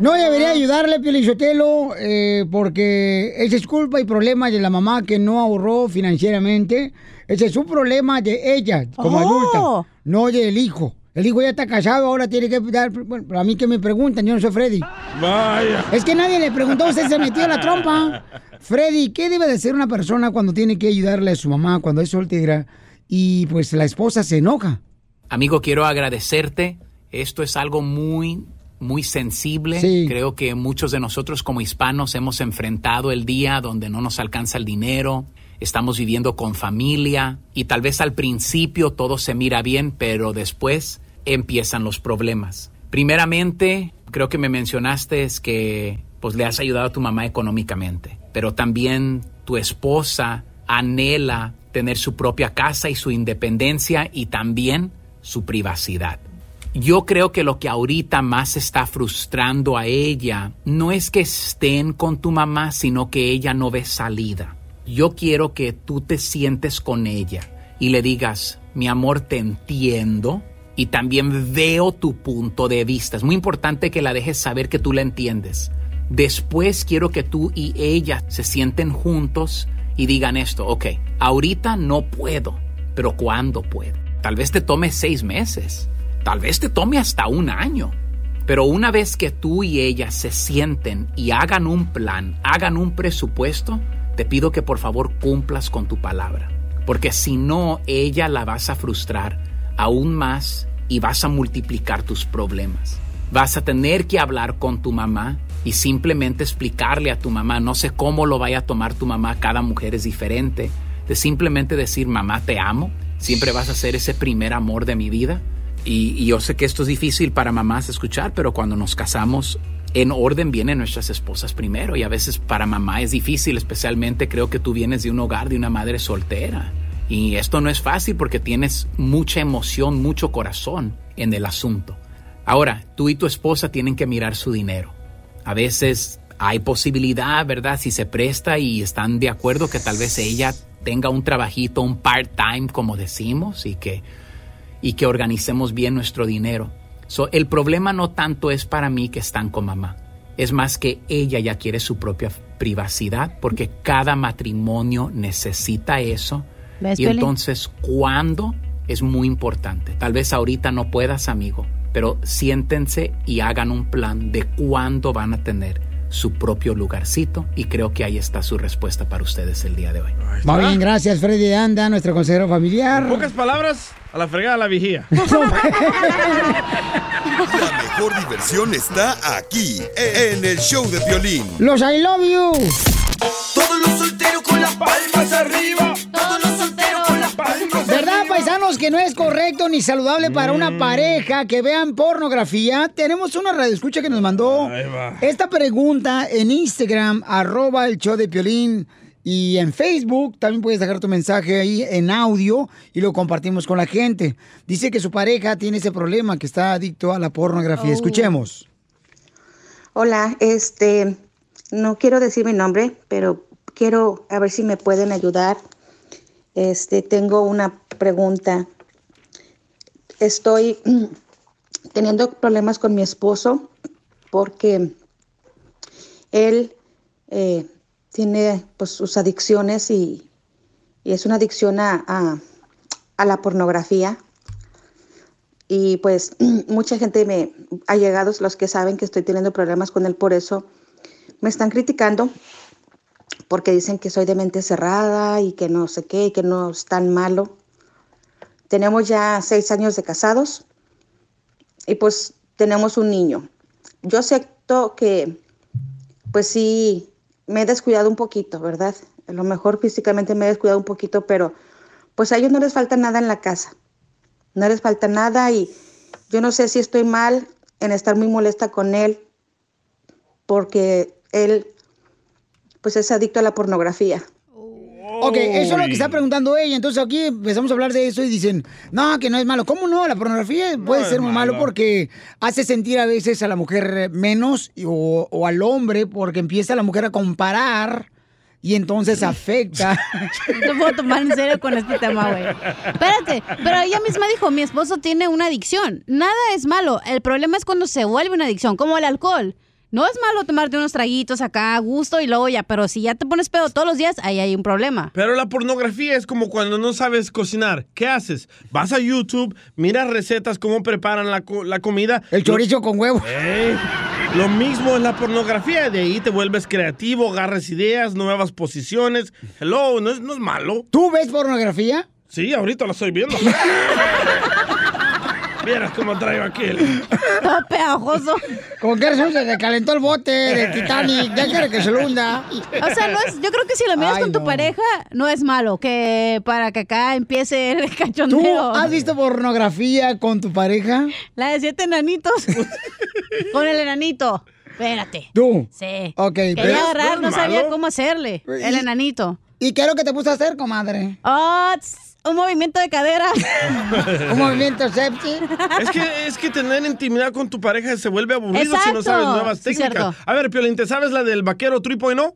No debería ayudarle, Pielichotelo, eh, porque ese es culpa y problema de la mamá que no ahorró financieramente. Ese es un problema de ella como Oh. adulta, no del hijo. El hijo ya está casado, ahora tiene que dar... Bueno, a mí que me preguntan, yo no soy Freddy. Vaya. Es que nadie le preguntó, usted se metió en la trompa. Freddy, ¿qué debe de ser una persona cuando tiene que ayudarle a su mamá cuando es soltera y pues la esposa se enoja? Amigo, quiero agradecerte. Esto es algo muy, muy sensible. Sí. Creo que muchos de nosotros como hispanos hemos enfrentado el día donde no nos alcanza el dinero, estamos viviendo con familia y tal vez al principio todo se mira bien, pero después empiezan los problemas. Primeramente, creo que me mencionaste es que pues le has ayudado a tu mamá económicamente, pero también tu esposa anhela tener su propia casa y su independencia y también su privacidad. Yo creo que lo que ahorita más está frustrando a ella no es que estén con tu mamá, sino que ella no ve salida. Yo quiero que tú te sientes con ella y le digas, mi amor, te entiendo y también veo tu punto de vista. Es muy importante que la dejes saber que tú la entiendes. Después quiero que tú y ella se sienten juntos y digan esto, ok, ahorita no puedo, pero ¿cuándo puedo? Tal vez te tome seis meses, tal vez te tome hasta un año. Pero una vez que tú y ella se sienten y hagan un plan, hagan un presupuesto, te pido que por favor cumplas con tu palabra. Porque si no, ella la vas a frustrar aún más y vas a multiplicar tus problemas. Vas a tener que hablar con tu mamá y simplemente explicarle a tu mamá, no sé cómo lo vaya a tomar tu mamá, cada mujer es diferente, de simplemente decir, mamá, te amo, siempre vas a ser ese primer amor de mi vida. Y, yo sé que esto es difícil para mamás escuchar, pero cuando nos casamos, en orden vienen nuestras esposas primero. Y a veces para mamá es difícil, especialmente creo que tú vienes de un hogar de una madre soltera. Y esto no es fácil porque tienes mucha emoción, mucho corazón en el asunto. Ahora, tú y tu esposa tienen que mirar su dinero. A veces hay posibilidad, ¿verdad? Si se presta y están de acuerdo que tal vez ella tenga un trabajito, un part-time, como decimos, y que y que organicemos bien nuestro dinero. So, el problema no tanto es para mí que están con mamá, es más que ella ya quiere su propia privacidad porque cada matrimonio necesita eso. ¿Ves, y entonces, ¿cuándo? Es muy importante. Tal vez ahorita no puedas, amigo, pero siéntense y hagan un plan de cuándo van a tener su propio lugarcito y creo que ahí está su respuesta para ustedes el día de hoy. Muy bien, gracias Freddy de Anda, nuestro consejero familiar. En pocas palabras, a la fregada la vigía. <laughs> <laughs> La mejor diversión está aquí, en el show de violín. Los I love you. Todos los solteros con las palmas arriba. Todos los ¿Verdad, paisanos, que no es correcto ni saludable para Mm. una pareja que vean pornografía? Tenemos una radioescucha que nos mandó esta pregunta en Instagram, arroba el show de Piolín. Y en Facebook también puedes dejar tu mensaje ahí en audio y lo compartimos con la gente. Dice que su pareja tiene ese problema, que está adicto a la pornografía. Oh. Escuchemos. Hola, este, no quiero decir mi nombre, pero quiero a ver si me pueden ayudar. Este, tengo una pregunta. Estoy mm, teniendo problemas con mi esposo porque él eh, tiene pues sus adicciones y, es una adicción a- a la pornografía. Y pues <clears throat> mucha gente me ha llegado, los que saben que estoy teniendo problemas con él por eso, me están criticando porque dicen que soy de mente cerrada y que no sé qué, que no es tan malo. Tenemos ya seis años de casados y pues tenemos un niño. Yo acepto que, pues sí, me he descuidado un poquito, ¿verdad? A lo mejor físicamente me he descuidado un poquito, pero pues a ellos no les falta nada en la casa. No les falta nada y yo no sé si estoy mal en estar muy molesta con él porque él pues es adicto a la pornografía. Ok, eso es lo que está preguntando ella. Entonces aquí empezamos a hablar de eso y dicen, no, que no es malo. ¿Cómo no? La pornografía puede ser muy malo malo. porque hace sentir a veces a la mujer menos o, o al hombre porque empieza la mujer a comparar y entonces afecta. <laughs> No te puedo tomar en serio con este tema, güey. Espérate, pero ella misma dijo, mi esposo tiene una adicción. Nada es malo. El problema es cuando se vuelve una adicción, como el alcohol. No es malo tomarte unos traguitos acá a gusto y luego ya, pero si ya te pones pedo todos los días, ahí hay un problema. Pero la pornografía es como cuando no sabes cocinar. ¿Qué haces? Vas a YouTube, miras recetas, cómo preparan la, co- la comida. El chorizo con huevo. Ey, Lo mismo es la pornografía. De ahí te vuelves creativo, agarras ideas, nuevas posiciones. Hello, no es, no es malo. ¿Tú ves pornografía? Sí, ahorita lo estoy viendo. <laughs> Vieras cómo traigo aquel. Todo pegajoso. Como que se le calentó el bote del <laughs> Titanic. Ya quiere que se lo hunda. O sea, no es, yo creo que si lo miras Ay, con tu no. pareja, no es malo. Que para que acá empiece el <laughs> ¿Tú cachondeo. has visto pornografía con tu pareja? La de siete enanitos. <laughs> con el enanito. Espérate. ¿Tú? Sí. Ok, Quería pero- agarrar, ¿no sabía cómo hacerle. El enanito. ¿Y qué es lo que te puso a hacer, comadre? Ah, tss, un movimiento de cadera. <laughs> Un movimiento sepsi. Es que, es que tener intimidad con tu pareja se vuelve aburrido si no sabes nuevas Sí, técnicas. cierto. a ver, Piolín, ¿te sabes la del vaquero tripo y no?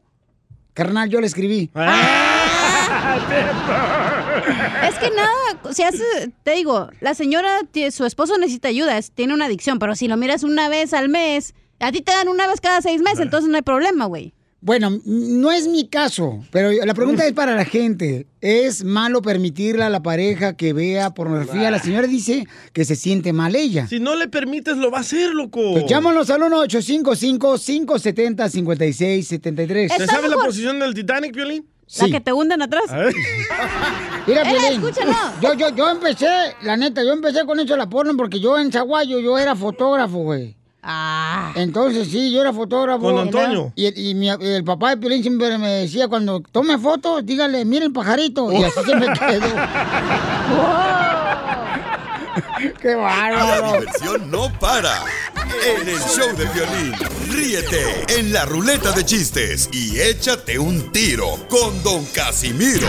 Carnal, yo le escribí. <laughs> Es que nada, si hace, te digo, la señora, su esposo necesita ayuda, es- tiene una adicción, pero si lo miras una vez al mes, a ti te dan una vez cada seis meses, entonces no hay problema, güey. Bueno, no es mi caso, pero la pregunta es para la gente. ¿Es malo permitirle a la pareja que vea pornografía? La señora dice que se siente mal ella. Si no le permites, lo va a hacer, loco. Pues llámanos al 1-855-570-5673. ¿Te sabes la posición del Titanic, Piolín? La que te hunden atrás. <laughs> Mira, Eh, Piolín, escúchalo. Yo, yo, yo empecé, la neta, yo empecé con eso de la porno porque yo en Zaguayo yo era fotógrafo, güey. Ah. Entonces sí, yo era fotógrafo. Con Antonio. Y, el- y mi- el papá de Piolín siempre me decía, cuando tome fotos, dígale, mira el pajarito. Y así se me <laughs> quedó. ¡Qué La bárbaro! diversión no para. En el show de violín, ríete en la ruleta de chistes y échate un tiro con Don Casimiro.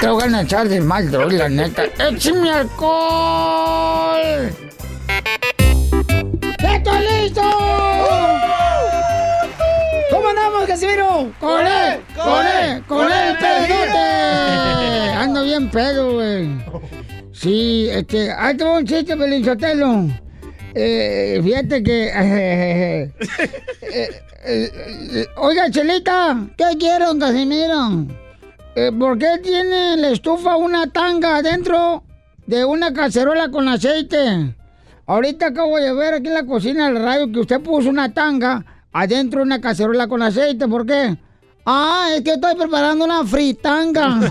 Te voy a echar de mal, droga, la neta. ¡Échame alcohol! ¡Estoy listo! ¿Cómo andamos, Casimiro? ¡Con él! ¡Con él! ¡Con él, pedote! Ando bien pedo, güey. Sí, este... Ahí te un chiste, Belinchotelo. Eh, fíjate que... <laughs> eh, eh, eh, oiga, Chelita, ¿qué quiere, don Casimiro? Eh, ¿Por qué tiene la estufa una tanga adentro de una cacerola con aceite? Ahorita acabo de ver aquí en la cocina del radio que usted puso una tanga adentro de una cacerola con aceite. ¿Por qué? Ah, es que estoy preparando una fritanga. <laughs>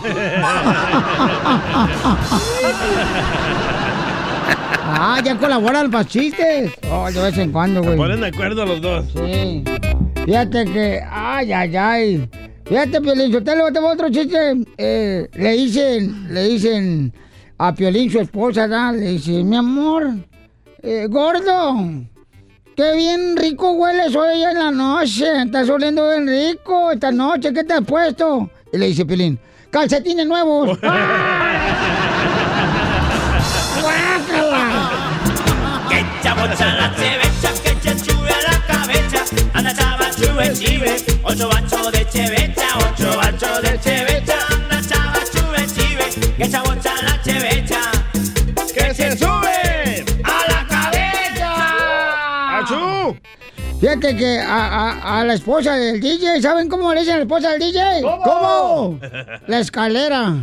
ah, ya colaboran para chistes. Oh, de vez en cuando, güey. Ponen de acuerdo los dos. Sí. Fíjate que, ay, ay, ay. Fíjate, Piolín, yo te lo tengo otro chiste. Eh, le dicen, le dicen a Piolín, su esposa, ¿verdad? le dice, mi amor, eh, gordo, qué bien rico hueles hoy en la noche. Estás oliendo bien rico esta noche. ¿Qué te has puesto? Y le dice Piolín, calcetines nuevos. Ocho bachos de chevecha, ocho bachos de chevecha. Anda chava, chube, chive. Que chabocha la chevecha. Fíjate que a, a, a, la esposa del DJ, ¿saben cómo le dicen a la esposa del DJ? ¿Cómo? ¿Cómo? La escalera.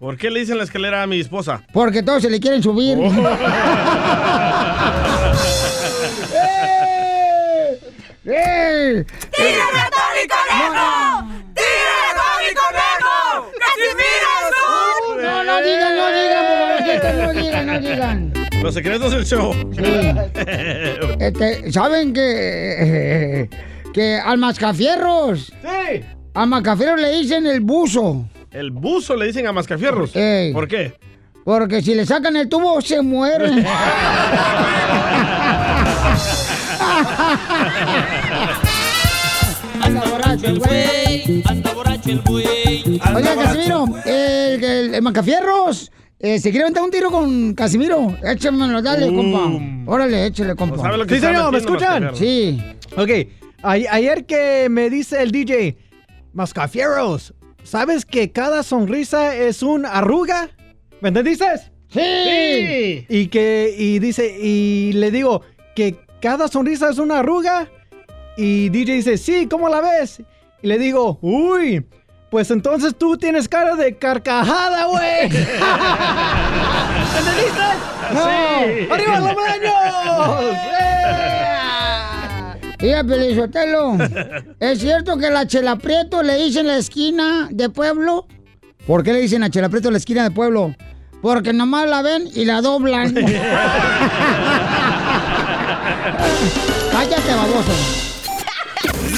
¿Por qué le dicen la escalera a mi esposa? Porque todos se le quieren subir. Oh. <laughs> ¡Eh! ¡Eh! ¡Tírame a Tony Conejo! ¡Tírame a Tony Conejo! ¡Casimiro Azul! No, no digan, no digan, por no digan, no digan. Los secretos del show. Este, ¿saben que, que al mascafierros? Sí. Al mascafierros le dicen el buzo. El buzo le dicen a Mascafierros. Ey. ¿Por qué? Porque si le sacan el tubo, se mueren. <laughs> Anda borracho el güey. Anda borracho el güey. Oiga, Casimiro, el, el, el Macafierros, eh, ¿se quiere aventar un tiro con Casimiro? Échamelo, dale, compa. Órale, échale, compa. sabe lo que Sí, señor, ¿me escuchan? Sí. Ok, a- ayer que me dice el DJ, Mascafieros, ¿sabes que cada sonrisa es un arruga? ¿Me entendiste? Sí. Y que, y dice, y le digo que cada sonrisa es una arruga. Y DJ dice, sí, ¿cómo la ves? Y le digo, uy, pues entonces tú tienes cara de carcajada, güey. <laughs> ¿Entendiste? No. Sí. ¡Arriba los baños! <laughs> Mira, Pelizotelo, ¿es cierto que la Chela Prieto le dicen la esquina de pueblo? ¿Por qué le dicen a Chela Prieto la esquina de pueblo? Porque nomás la ven y la doblan. <laughs> Cállate, baboso.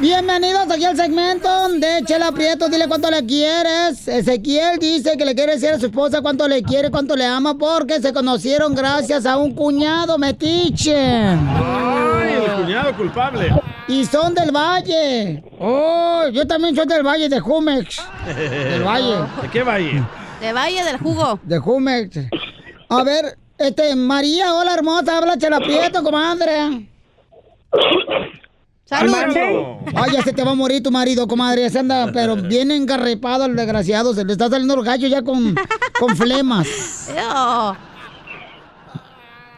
Bienvenidos aquí al segmento de Chela Prieto. Dile cuánto le quieres. Ezequiel dice que le quiere decir a su esposa cuánto le quiere, cuánto le ama, porque se conocieron gracias a un cuñado metiche. Ay, el cuñado culpable. Y son del Valle. Oh, yo también soy del Valle, de Jumex. Del Valle. ¿De qué valle? De Valle del Jugo. De Jumex. A ver, este, María, hola hermosa, habla Chela Prieto, comadre. ¡Salud! Ay, ya se te va a morir tu marido, comadre. Se anda, pero bien engarrepado el desgraciado. Se le está saliendo el gallo ya con, con flemas.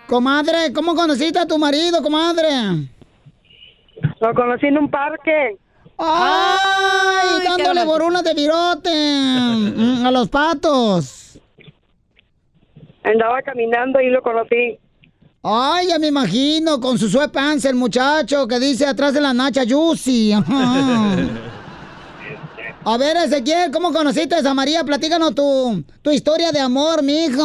Comadre, ¿cómo conociste a tu marido, comadre? Lo conocí en un parque. ¡Ay! dándole borunas de virote mm, a los patos. Andaba caminando y lo conocí. Ay, ya me imagino, con su sweatpants el muchacho que dice atrás de la nacha Juicy. Ajá. <laughs> A ver, Ezequiel, ¿cómo conociste a María? Platícanos tu, tu historia de amor, mijo.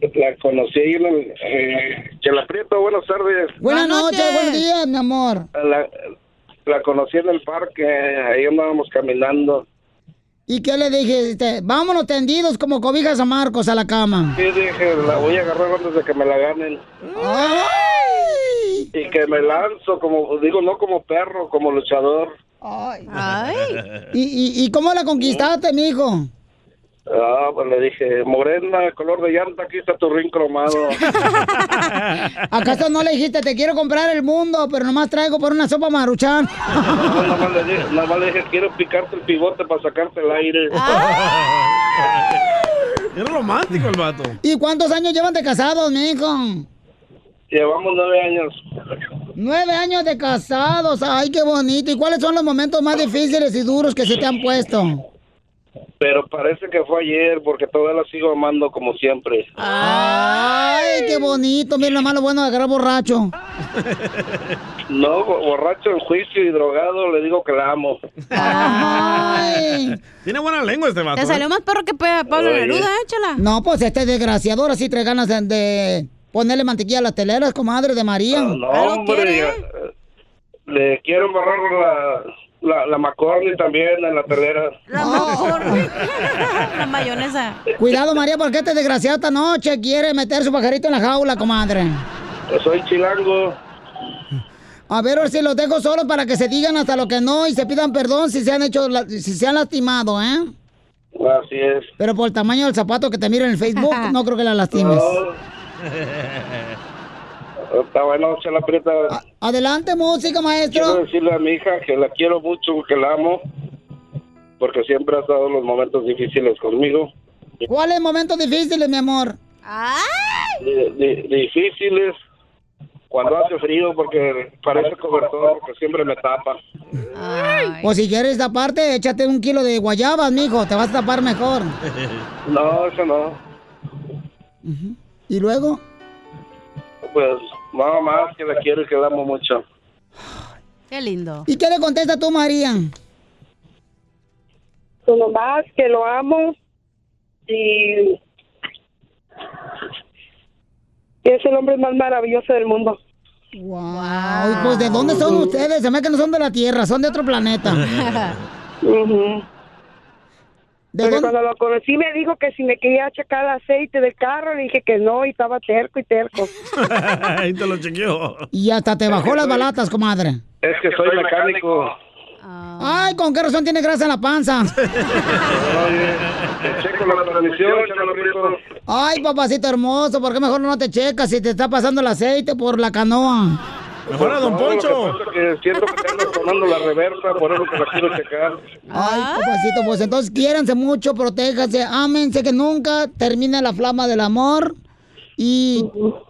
La conocí ahí en el... Eh, Chela Prieto, buenas tardes. Buenas noches, buenos días, mi amor. La, la conocí en el parque, ahí andábamos caminando. ¿Y qué le dijiste? Vámonos tendidos como cobijas a Marcos a la cama. Y dije, la voy a agarrar antes de que me la ganen. ¡Ay! Y que me lanzo, como digo, no como perro, como luchador. ¡Ay! ¿Y, y, y cómo la conquistaste, mijo? Ah, pues le dije, morena, color de llanta, aquí está tu ring cromado. <laughs> ¿Acaso no le dijiste, te quiero comprar el mundo, pero nomás traigo por una sopa maruchan? No, nada más le <laughs> dije, nada más le dije, quiero picarte el pivote para sacarte el aire. <laughs> Es romántico el vato. ¿Y cuántos años llevan de casados, mijo? Llevamos nueve años. Nueve años de casados, ay, qué bonito. ¿Y cuáles son los momentos más difíciles y duros que se te han puesto? Pero parece que fue ayer, porque todavía la sigo amando como siempre. Ay, qué bonito. Mira, lo malo bueno de agarrar borracho. No, bo- borracho en juicio y drogado, le digo que la amo. Ay. Tiene buena lengua este vato. Te salió ¿eh? más perro que Pablo Oye. Neruda, échala. No, pues este desgraciador así trae ganas de, de ponerle mantequilla a las teleras, comadre de María. Ah, No, hombre, ya, eh, le quiero embarrar la, la, la McCormick también en la telera. <laughs> La mayonesa. Cuidado, María, porque este desgraciado esta noche quiere meter su pajarito en la jaula, comadre. Yo soy chilango. A ver, ahora si los dejo solos para que se digan hasta lo que no y se pidan perdón si se han hecho, la- si se han lastimado, ¿eh? Así es. Pero por el tamaño del zapato que te miro en el Facebook, <laughs> no creo que la lastimes. <laughs> Está bueno, se la aprieta. Adelante, música, Quiero maestro. decirle a mi hija que la quiero mucho, que la amo, porque siempre ha estado en los momentos difíciles conmigo. ¿Cuáles momentos difíciles, mi amor? di- difíciles cuando hace frío porque parece cobertor porque siempre me tapa. O si quieres taparte, échate un kilo de guayabas, mijo, te vas a tapar mejor. No, eso no. ¿Y luego? Pues más que la quiero y que la amo mucho. Qué lindo. ¿Y qué le contesta tú, María? Pues nomás que lo amo y que es el hombre más maravilloso del mundo. Ay, pues ¿de dónde son ustedes? Se me que no son de la Tierra, son de otro planeta. <laughs> Ujú. ¿De Porque dónde? cuando lo conocí me dijo que si me quería checar el aceite del carro, le dije que no y estaba terco y terco. <laughs> Ahí te lo chequeó. Y hasta te bajó las balatas, comadre. Es que soy mecánico. Ay, ¿con qué razón tiene grasa en la panza? <laughs> Oye, te checo la transmisión. Ay, papacito hermoso, ¿por qué mejor no te checas si te está pasando el aceite por la canoa? Mejor a Don Poncho. Que pasa es que siento que te ando sonando la reversa, por eso que la quiero checar. Ay, papacito, pues entonces quiéranse mucho, protéjanse, ámense, que nunca termine la flama del amor. Y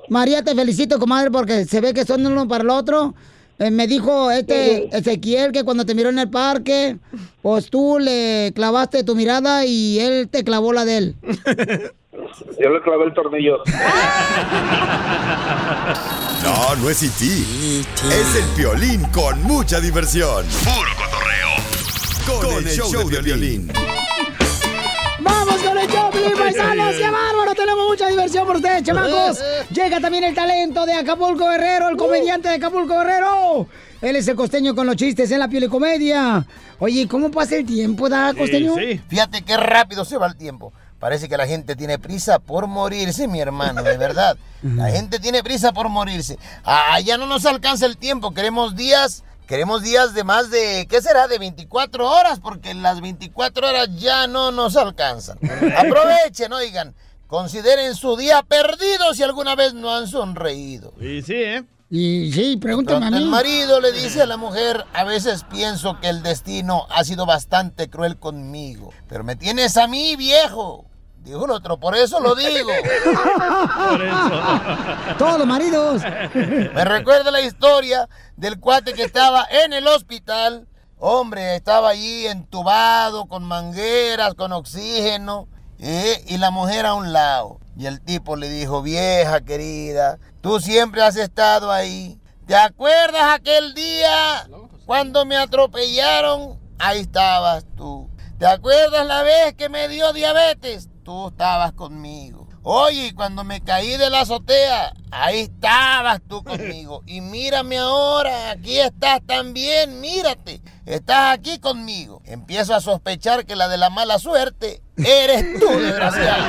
María, te felicito, comadre, porque se ve que son uno para el otro. Eh, me dijo este Ezequiel que cuando te miró en el parque, pues tú le clavaste tu mirada y él te clavó la de él. <laughs> Yo le clavé el tornillo. <laughs> No, no es E.T. Es el violín con mucha diversión. Puro cotorreo. Con, el, show, de violín. ¡Vamos con el Choplin, paisanos! ¡Qué bárbaro! Tenemos mucha diversión por ustedes, chamacos. Llega también el talento de Acapulco Guerrero, el comediante de Acapulco Guerrero. Él es el costeño con los chistes en la piel y comedia. Oye, ¿cómo pasa el tiempo, da, costeño? Fíjate qué rápido se va el tiempo. Parece que la gente tiene prisa por morirse, mi hermano, de verdad. La gente tiene prisa por morirse. Ah, ya no nos alcanza el tiempo. Queremos días, queremos días de más de, ¿qué será? De 24 horas, porque las 24 horas ya no nos alcanzan. Aprovechen, oigan. Consideren su día perdido si alguna vez no han sonreído. Y sí, ¿eh? Y sí, pregúntame a mí. el marido le dice a la mujer, a veces pienso que el destino ha sido bastante cruel conmigo, pero me tienes a mí viejo. Dijo el otro, por eso lo digo. Por eso. <laughs> Todos los maridos. Me recuerda la historia del cuate que estaba en el hospital. Hombre, estaba allí entubado, con mangueras, con oxígeno, ¿eh? y la mujer a un lado. Y el tipo le dijo, vieja querida, tú siempre has estado ahí. ¿Te acuerdas aquel día cuando me atropellaron? Ahí estabas tú. ¿Te acuerdas la vez que me dio diabetes? Tú estabas conmigo. Oye, cuando me caí de la azotea, ahí estabas tú <laughs> conmigo. Y mírame ahora, aquí estás también, mírate. Estás aquí conmigo. Empiezo a sospechar que la de la mala suerte eres tú, <laughs> desgraciado.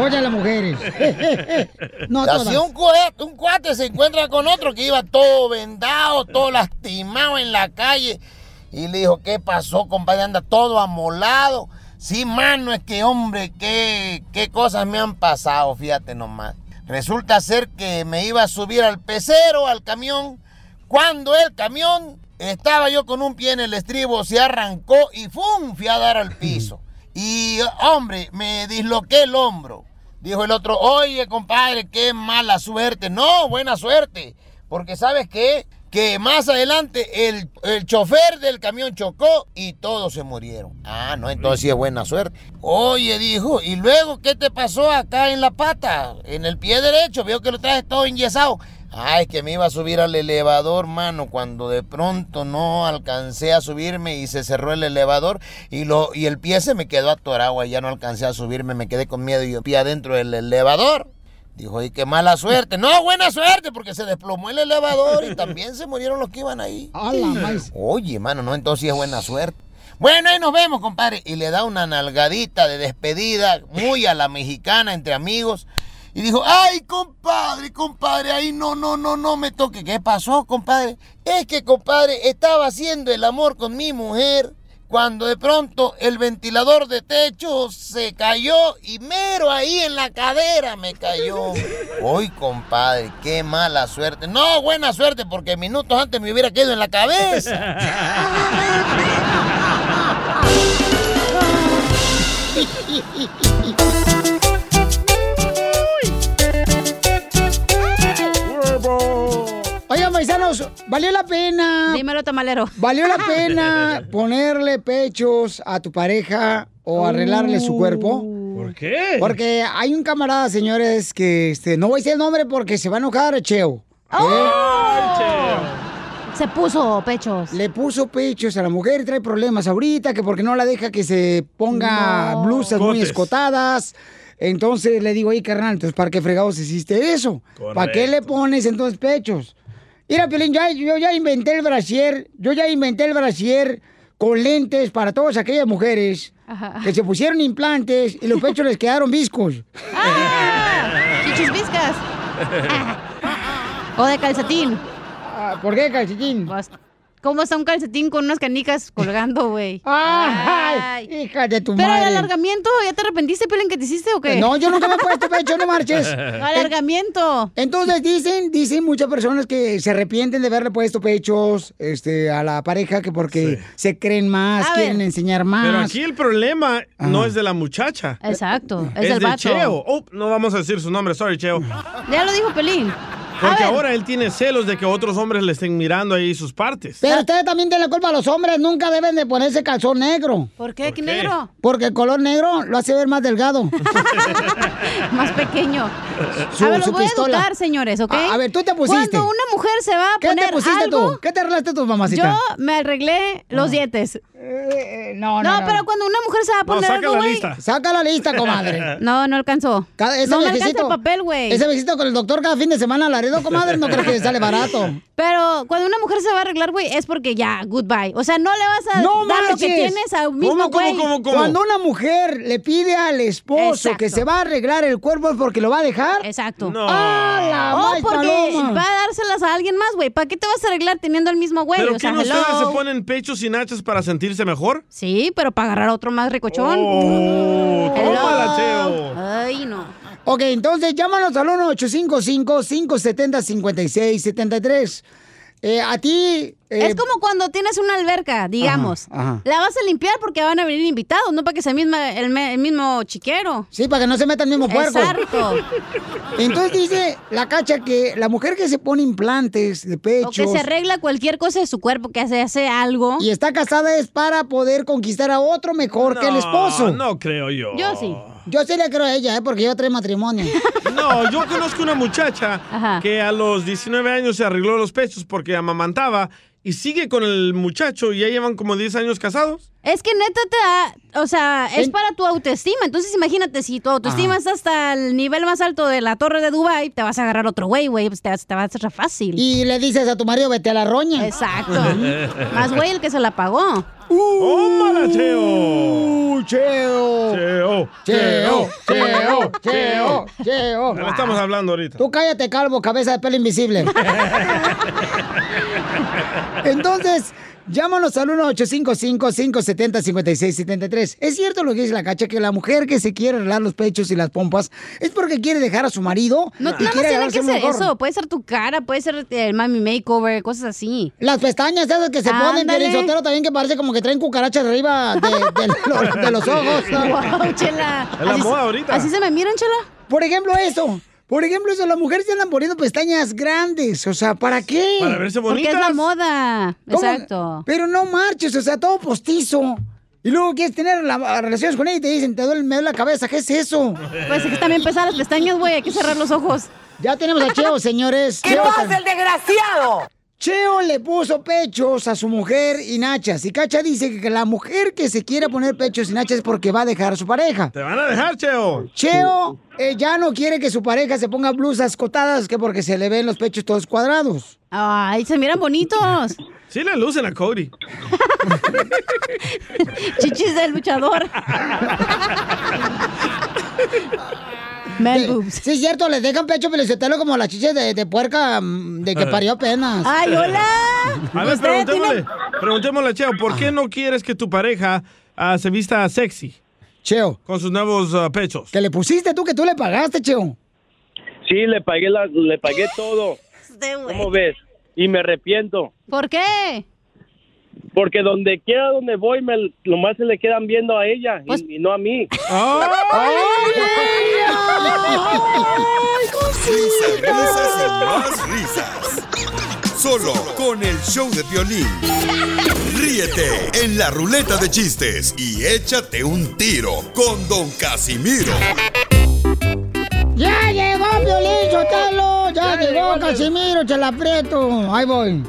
Oye, las mujeres. <laughs> no Y todas. así un cuate, un cuate se encuentra con otro que iba todo vendado, todo lastimado en la calle. Y le dijo, ¿qué pasó, compadre? Anda todo amolado. Sí, mano, es que, hombre, qué, qué cosas me han pasado, fíjate nomás. Resulta ser que me iba a subir al pecero, al camión. Cuando el camión estaba yo con un pie en el estribo, se arrancó y ¡fum! Fui a dar al piso. <clears throat> Y, hombre, me disloqué el hombro. Dijo el otro, oye, compadre, qué mala suerte. No, buena suerte. Porque ¿sabes qué? Que más adelante el, el chofer del camión chocó y todos se murieron. Ah, no, entonces sí es buena suerte. Oye, dijo, ¿y luego qué te pasó acá en la pata? En el pie derecho, veo que lo traes todo enyesado. Ay, que me iba a subir al elevador, mano, cuando de pronto no alcancé a subirme y se cerró el elevador y, lo, y el pie se me quedó atorado ya no alcancé a subirme, me quedé con miedo y yo pie adentro del elevador. Dijo, y qué mala suerte. No, buena suerte, porque se desplomó el elevador y también se murieron los que iban ahí. Oye, mano, no, entonces sí es buena suerte. Bueno, ahí nos vemos, compadre. Y le da una nalgadita de despedida, muy a la mexicana, entre amigos. Y dijo, ay, compadre, compadre, ahí no, no, no, no me toque. ¿Qué pasó, compadre? Es que, compadre, estaba haciendo el amor con mi mujer cuando de pronto el ventilador de techo se cayó y mero ahí en la cadera me cayó. <laughs> Uy, compadre, qué mala suerte. No, buena suerte, porque minutos antes me hubiera quedado en la cabeza. <laughs> paisanos, ¿valió la pena? Dímelo, tamalero. ¿Valió la pena ponerle pechos a tu pareja o arreglarle su cuerpo? ¿Por qué? Porque hay un camarada, señores, que este, no voy a decir el nombre porque se va a enojar, Cheo. Se puso pechos. Le puso pechos a la mujer y trae problemas ahorita, que porque no la deja que se ponga No. blusas muy escotadas. Entonces le digo, oye, carnal, entonces, ¿para qué fregados hiciste eso? ¿Para qué le pones entonces pechos? Mira, Piolín, ya- yo ya inventé el brasier, yo ya inventé el brasier con lentes para todas aquellas mujeres que se pusieron implantes y los <laughs> pechos les quedaron viscos. Chichis viscas. <laughs> O de calcetín. Ah, ¿Por qué calcetín? ¿Cómo está un calcetín con unas canicas colgando, güey? <laughs> Ay, hija de tu Pero madre. el alargamiento, ¿ya te arrepentiste, Piolín, que te hiciste o qué? No, yo nunca me he puesto pecho, no marches. <laughs> Alargamiento. Entonces dicen, dicen muchas personas que se arrepienten de haberle puesto pechos este, a la pareja que porque se creen más, A quieren ver. enseñar más. Pero aquí el problema no es de la muchacha. Exacto, es, Es, del de vato. Cheo. Oh, no vamos a decir su nombre, sorry, Cheo. Ya lo dijo Pelín. Porque ahora él tiene celos de que otros hombres le estén mirando ahí sus partes. Pero ustedes también tienen la culpa, los hombres nunca deben de ponerse calzón negro. ¿Por qué? ¿Qué negro? Porque el color negro lo hace ver más delgado. <laughs> Más pequeño. Su- a ver, los su voy pistola. a educar, señores, ¿ok? A- a ver, tú te pusiste. Cuando una mujer se va a ¿Qué poner te pusiste algo, tú? ¿Qué te arreglaste tú, mamacita? Yo me arreglé los dientes. no, no, pero cuando una mujer se va a poner algo, güey... Saca la lista, comadre. <laughs> No, no alcanzó. Cada- ese no me alcanza el papel, güey. Ese visito con el doctor cada fin de semana a Laredo, comadre, no creo que sale barato. Pero cuando una mujer se va a arreglar, güey, es porque ya, goodbye. O sea, no le vas a No dar lo que tienes al mismo güey. Cuando una mujer le pide al esposo que se va a arreglar el cuerpo es porque lo va a dejar. Exacto. No. ¡Ah, la O porque paloma! va a dárselas a alguien más, güey. ¿Para qué te vas a arreglar teniendo el mismo güey? ¿Pero o qué sea, no ustedes se ponen pechos y nachas para sentirse mejor? Sí, pero para agarrar a otro más ricochón. Oh, tómala. Ay, no. Ok, entonces llámanos al 1-855-570-5673. Eh, a ti... eh, es como cuando tienes una alberca, digamos. Ajá, ajá. La vas a limpiar porque van a venir invitados, no para que sea el, misma- el me- el mismo chiquero. Sí, para que no se meta el mismo puerco. Exacto. <laughs> Entonces dice la cacha que la mujer que se pone implantes de O pechos... que se arregla cualquier cosa de su cuerpo, que hace, hace algo. Y está casada es para poder conquistar a otro mejor que el esposo. No creo yo. Yo sí. Yo sí le creo a ella, ¿eh? porque ella trae matrimonio. <laughs> No, yo conozco una muchacha que a los 19 años se arregló los pechos porque amamantaba y sigue con el muchacho y ya llevan como 10 años casados. Es que neta te da, o sea, es para tu autoestima. Entonces imagínate, si tu autoestima Ajá. está hasta el nivel más alto de la torre de Dubai, te vas a agarrar otro güey, güey, pues te, te va a hacer fácil. Y le dices a tu marido, vete a la roña. Exacto. <laughs> Más güey el que se la pagó. ¡Tómala, Cheo! ¡Uh, Cheo! Cheo, Cheo, Cheo, Cheo, Cheo. Ya le estamos hablando ahorita. Tú cállate, calvo, cabeza de pelo invisible. <laughs> Entonces, llámanos al 1-855-570-5673. Es cierto lo que dice la cacha, que la mujer que se quiere arreglar los pechos y las pompas es porque quiere dejar a su marido No, quiere tiene que ser eso. Puede ser tu cara, puede ser el mami makeover, cosas así. Las pestañas esas que se ponen. Piolín Sotelo, también que parece como que traen cucarachas arriba de, de <laughs> los, de los ojos. Wow, chela. Es la Así moda ahorita. ¿Así se me miran, chela? Por ejemplo, eso. Por ejemplo, eso, las mujeres se andan poniendo pestañas grandes. O sea, ¿para qué? Para verse Porque es la bonitas. moda. ¿Cómo? Exacto. Pero no marches, o sea, todo postizo. Y luego quieres tener la- relaciones con ella y te dicen, te duele, me duele la cabeza. ¿Qué es eso? Pues es que también pesan las pestañas, güey. Hay que cerrar los ojos. Ya tenemos a Cheo, señores. ¿Qué pasa, el desgraciado? Cheo le puso pechos a su mujer y nachas. Y Cacha dice que la mujer que se quiere poner pechos y nachas es porque va a dejar a su pareja. Te van a dejar, Cheo. Cheo eh, ya no quiere que su pareja se ponga blusas cotadas que porque se le ven los pechos todos cuadrados. Ay, se miran bonitos. <laughs> Sí le lucen a Cody. Chichis del luchador. <laughs> Man Sí, boobs. Sí, es cierto, les dejan pecho pelicetelo como las chiches de, de puerca mm, de que parió apenas. Ay, hola. A ver, preguntémosle, tiene- preguntémosle a Cheo, ¿por qué no quieres que tu pareja ah, se vista sexy? Cheo. Con sus nuevos ah, pechos. Que le pusiste tú, que tú le pagaste, Cheo. Sí, le pagué, la, le pagué todo. <laughs> ¿Cómo ves? Y me arrepiento. ¿Por qué? Porque donde quiera donde voy, me, nomás se le quedan viendo a ella Pues y, y no a mí. Risas, risas y más risas. solo con el show de violín. Ríete en la ruleta de chistes y échate un tiro con Don Casimiro. ¡Ya llegó Piolín Sotelo! ¡Ya, Ya llegó llegó, Casimiro, se la aprieto! Ahí voy.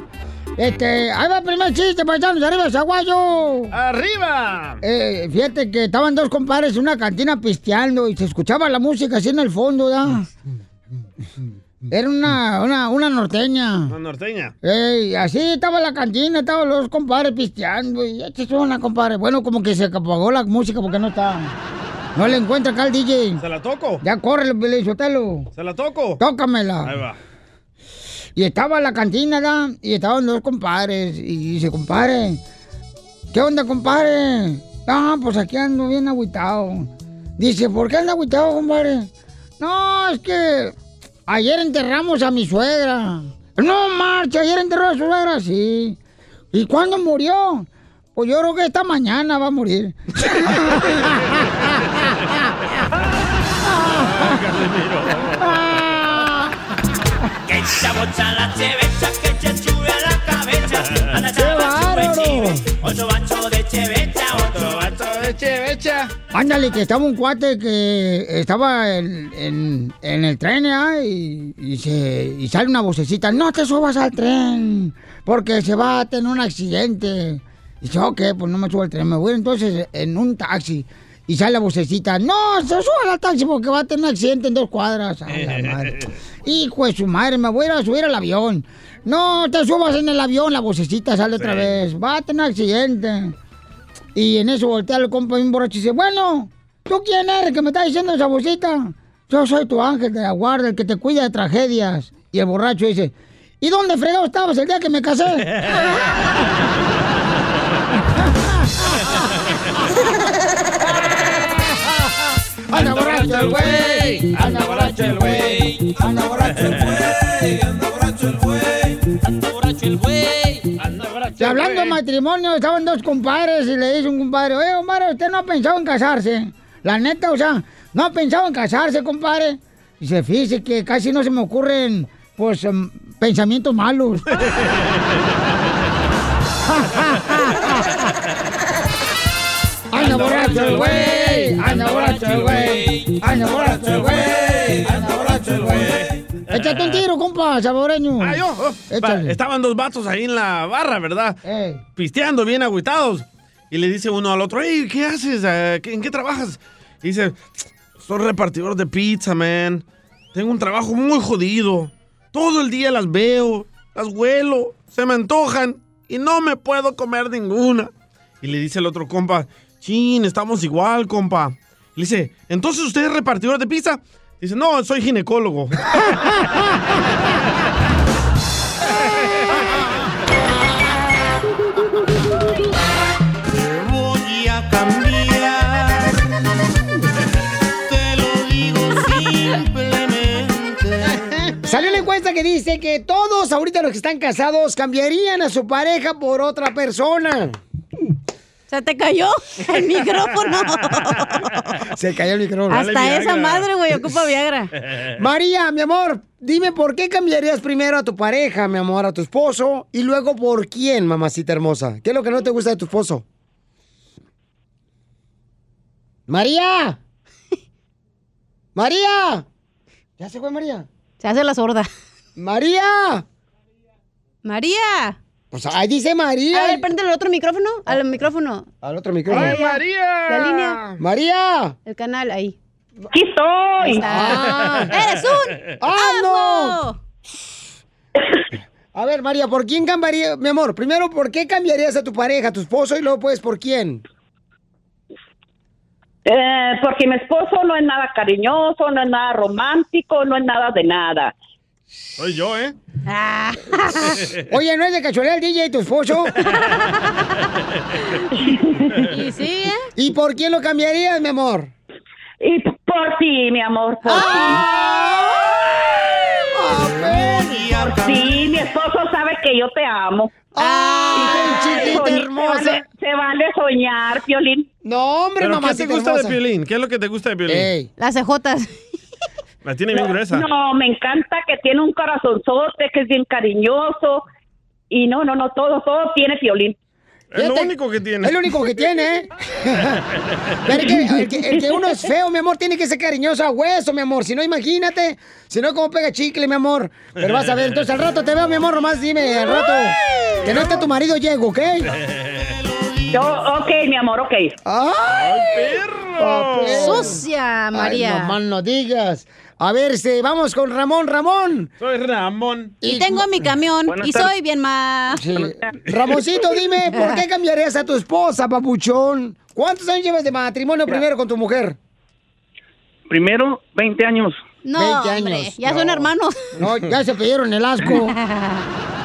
Este, ahí va el primer chiste, paisanos, arriba, Zaguayo. ¡Arriba! Eh, fíjate que estaban dos compadres en una cantina pisteando y se escuchaba la música así en el fondo, ¿verdad? Era una, una, una norteña. La norteña. Ey, así estaba la cantina, estaban los compadres pisteando y echa una compadre. Bueno, como que se apagó la música porque no está. No le encuentra acá al DJ. ¿Se la toco? Ya corre, Sotelo. ¿Se la toco? Tócamela. Ahí va. Y estaba en la cantina, ¿verdad? Y estaban dos compadres. Y dice, compadre, ¿qué onda, compadre? Ah, pues aquí ando bien agüitado. Dice, ¿por qué anda agüitado, compadre? No, es que ayer enterramos a mi suegra. No, marcha, ayer enterró a su suegra, sí. ¿Y cuándo murió? Pues yo creo que esta mañana va a morir. <laughs> <laughs> chabocha la chevecha, que chechube a la cabeza. Anda chava, chube, chive. Ocho bacho de chevecha, ocho bacho de chevecha. Ándale, que estaba un cuate que estaba en, en- en el tren ¿ah? y, y se, y sale una vocecita, no te subas al tren, porque se va a tener un accidente. Y dice, ok, pues no me subo al tren, me voy entonces en un taxi. Y sale la vocecita, no, se suba al taxi porque va a tener un accidente en dos cuadras. Ay, la <laughs> madre. Hijo de su madre, me voy a ir a subir al avión. No, te subas en el avión, la vocecita sale otra vez. Va a tener accidente. Y en eso voltea el compa bien borracho y dice, bueno, ¿tú quién eres que me está diciendo esa vocecita? Yo soy tu ángel de la guarda, el que te cuida de tragedias. Y el borracho dice, ¿y dónde fregado estabas el día que me casé? <laughs> Anda borracho el güey, anda borracho el güey, anda borracho el güey, anda borracho el güey, anda borracho el güey, anda borracho Y hablando de matrimonio, estaban dos compadres y le dice un compadre, oye, compadre, usted no ha pensado en casarse. La neta, o sea, no ha pensado en casarse, compadre. Dice, fíjese que casi no se me ocurren, pues, em, pensamientos malos. <laughs> Anda borracho el güey, anda borracho el güey, anda borracho el güey, anda borracho el güey. Échate un tiro, compa. Ah, yo. oh, va, Estaban dos vatos ahí en la barra, ¿verdad? Pisteando, bien agüitados. Y le dice uno al otro, hey, ¿qué haces? ¿qué- ¿En qué trabajas? Y dice, soy repartidor de pizza, man. Tengo un trabajo muy jodido. Todo el día las veo, las huelo, se me antojan y no me puedo comer ninguna. Y le dice el otro compa, chin, estamos igual, compa. Le dice, ¿entonces usted es repartidor de pizza? Dice, no, soy ginecólogo. Voy a cambiar. Te lo digo simplemente. Salió una encuesta que dice que todos ahorita los que están casados cambiarían a su pareja por otra persona. Se te cayó el micrófono. <laughs> Se cayó el micrófono. Hasta esa madre, güey, ocupa Viagra. <laughs> María, mi amor, dime por qué cambiarías primero a tu pareja, mi amor, a tu esposo, y luego por quién, mamacita hermosa. ¿Qué es lo que no te gusta de tu esposo? María. <laughs> María. ¿Ya se fue María? Se hace la sorda. María. María. Pues ahí dice María. A ver, prende el otro micrófono. Al micrófono. Al otro micrófono. La línea. María. El canal, ahí. ¡Aquí estoy! Ah. ¡Eres un ¡Ah, no! A ver, María, ¿por quién cambiaría, mi amor? Primero, ¿por qué cambiarías a tu pareja, a tu esposo, y luego, pues, ¿por quién? Eh, porque mi esposo no es nada cariñoso, no es nada romántico, no es nada de nada. Soy yo, ¿eh? <laughs> Oye, ¿no es de casualidad el DJ tu esposo? <laughs> ¿Y sí, eh? ¿Y por quién lo cambiarías, mi amor? Y por ti, mi amor, por ti. Por ti, mi esposo sabe que yo te amo. ¡Ay, hermosa! Se vale, se vale soñar, Piolín. No, hombre, ¿Pero qué te gusta hermosa. de Piolín? ¿Qué es lo que te gusta de Piolín? Las cejotas. La tiene bien gruesa. No, me encanta que tiene un corazonzote, que es bien cariñoso, Y no, no, no, todo, todo tiene violín. Es lo único que tiene. Es lo único que tiene, ¿eh? <laughs> Pero el que, el que- el que uno es feo, mi amor, tiene que ser cariñoso a hueso, mi amor. Si no, imagínate. Si no, ¿cómo pega chicle, mi amor? Pero vas a ver. Entonces, al rato te veo, mi amor, nomás dime, al rato. Que no esté tu marido llego, ¿ok? Yo, ok, mi amor, ok. ¡Ay, perro! Sucia, María. Ay, no no digas. A ver, este, vamos con Ramón, Ramón. Soy Ramón. Y tengo mi camión y tardes. soy bien más. Sí. Ramoncito, dime, ¿por qué cambiarías a tu esposa, papuchón? ¿Cuántos años llevas de matrimonio primero con tu mujer? Primero, 20 años. No, 20 años. hombre, ya son hermanos. No, ya se pidieron el asco. <laughs>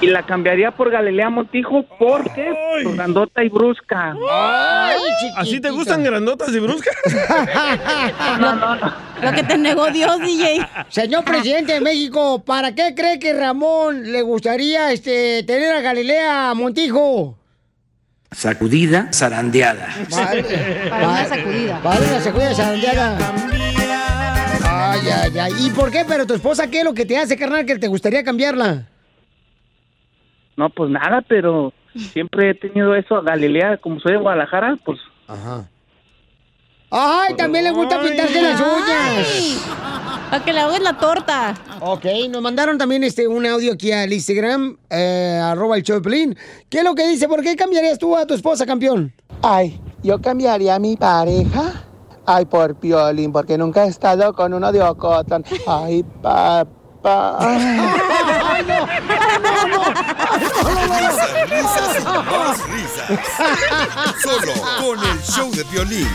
Y la cambiaría por Galilea Montijo porque por grandota y brusca. ¿Así te gustan grandotas y bruscas? <laughs> No, no, no. Lo que te negó Dios, DJ. Señor presidente de México, ¿para qué cree que Ramón le gustaría este, tener a Galilea Montijo? Sacudida, zarandeada. Para una sacudida. Para una sacudida zarandeada. Ay, ay, ay. ¿Y por qué? Pero tu esposa, ¿qué es lo que te hace, carnal, que te gustaría cambiarla? No, pues nada, pero siempre he tenido eso. Galilea, como soy de Guadalajara, pues. Ajá. Ay, también le gusta pintarse las uñas. Para que le hagas la torta. Ok, nos mandaron también este un audio aquí al Instagram, eh, arroba el Pelín. ¿Qué es lo que dice? ¿Por qué cambiarías tú a tu esposa, campeón? Ay, yo cambiaría a mi pareja. Ay, por Piolín, porque nunca he estado con uno de Ocotlán. Ay, papá. <laughs> <laughs> Ay, no. Risas, risas y más risas. Solo con el show de violín.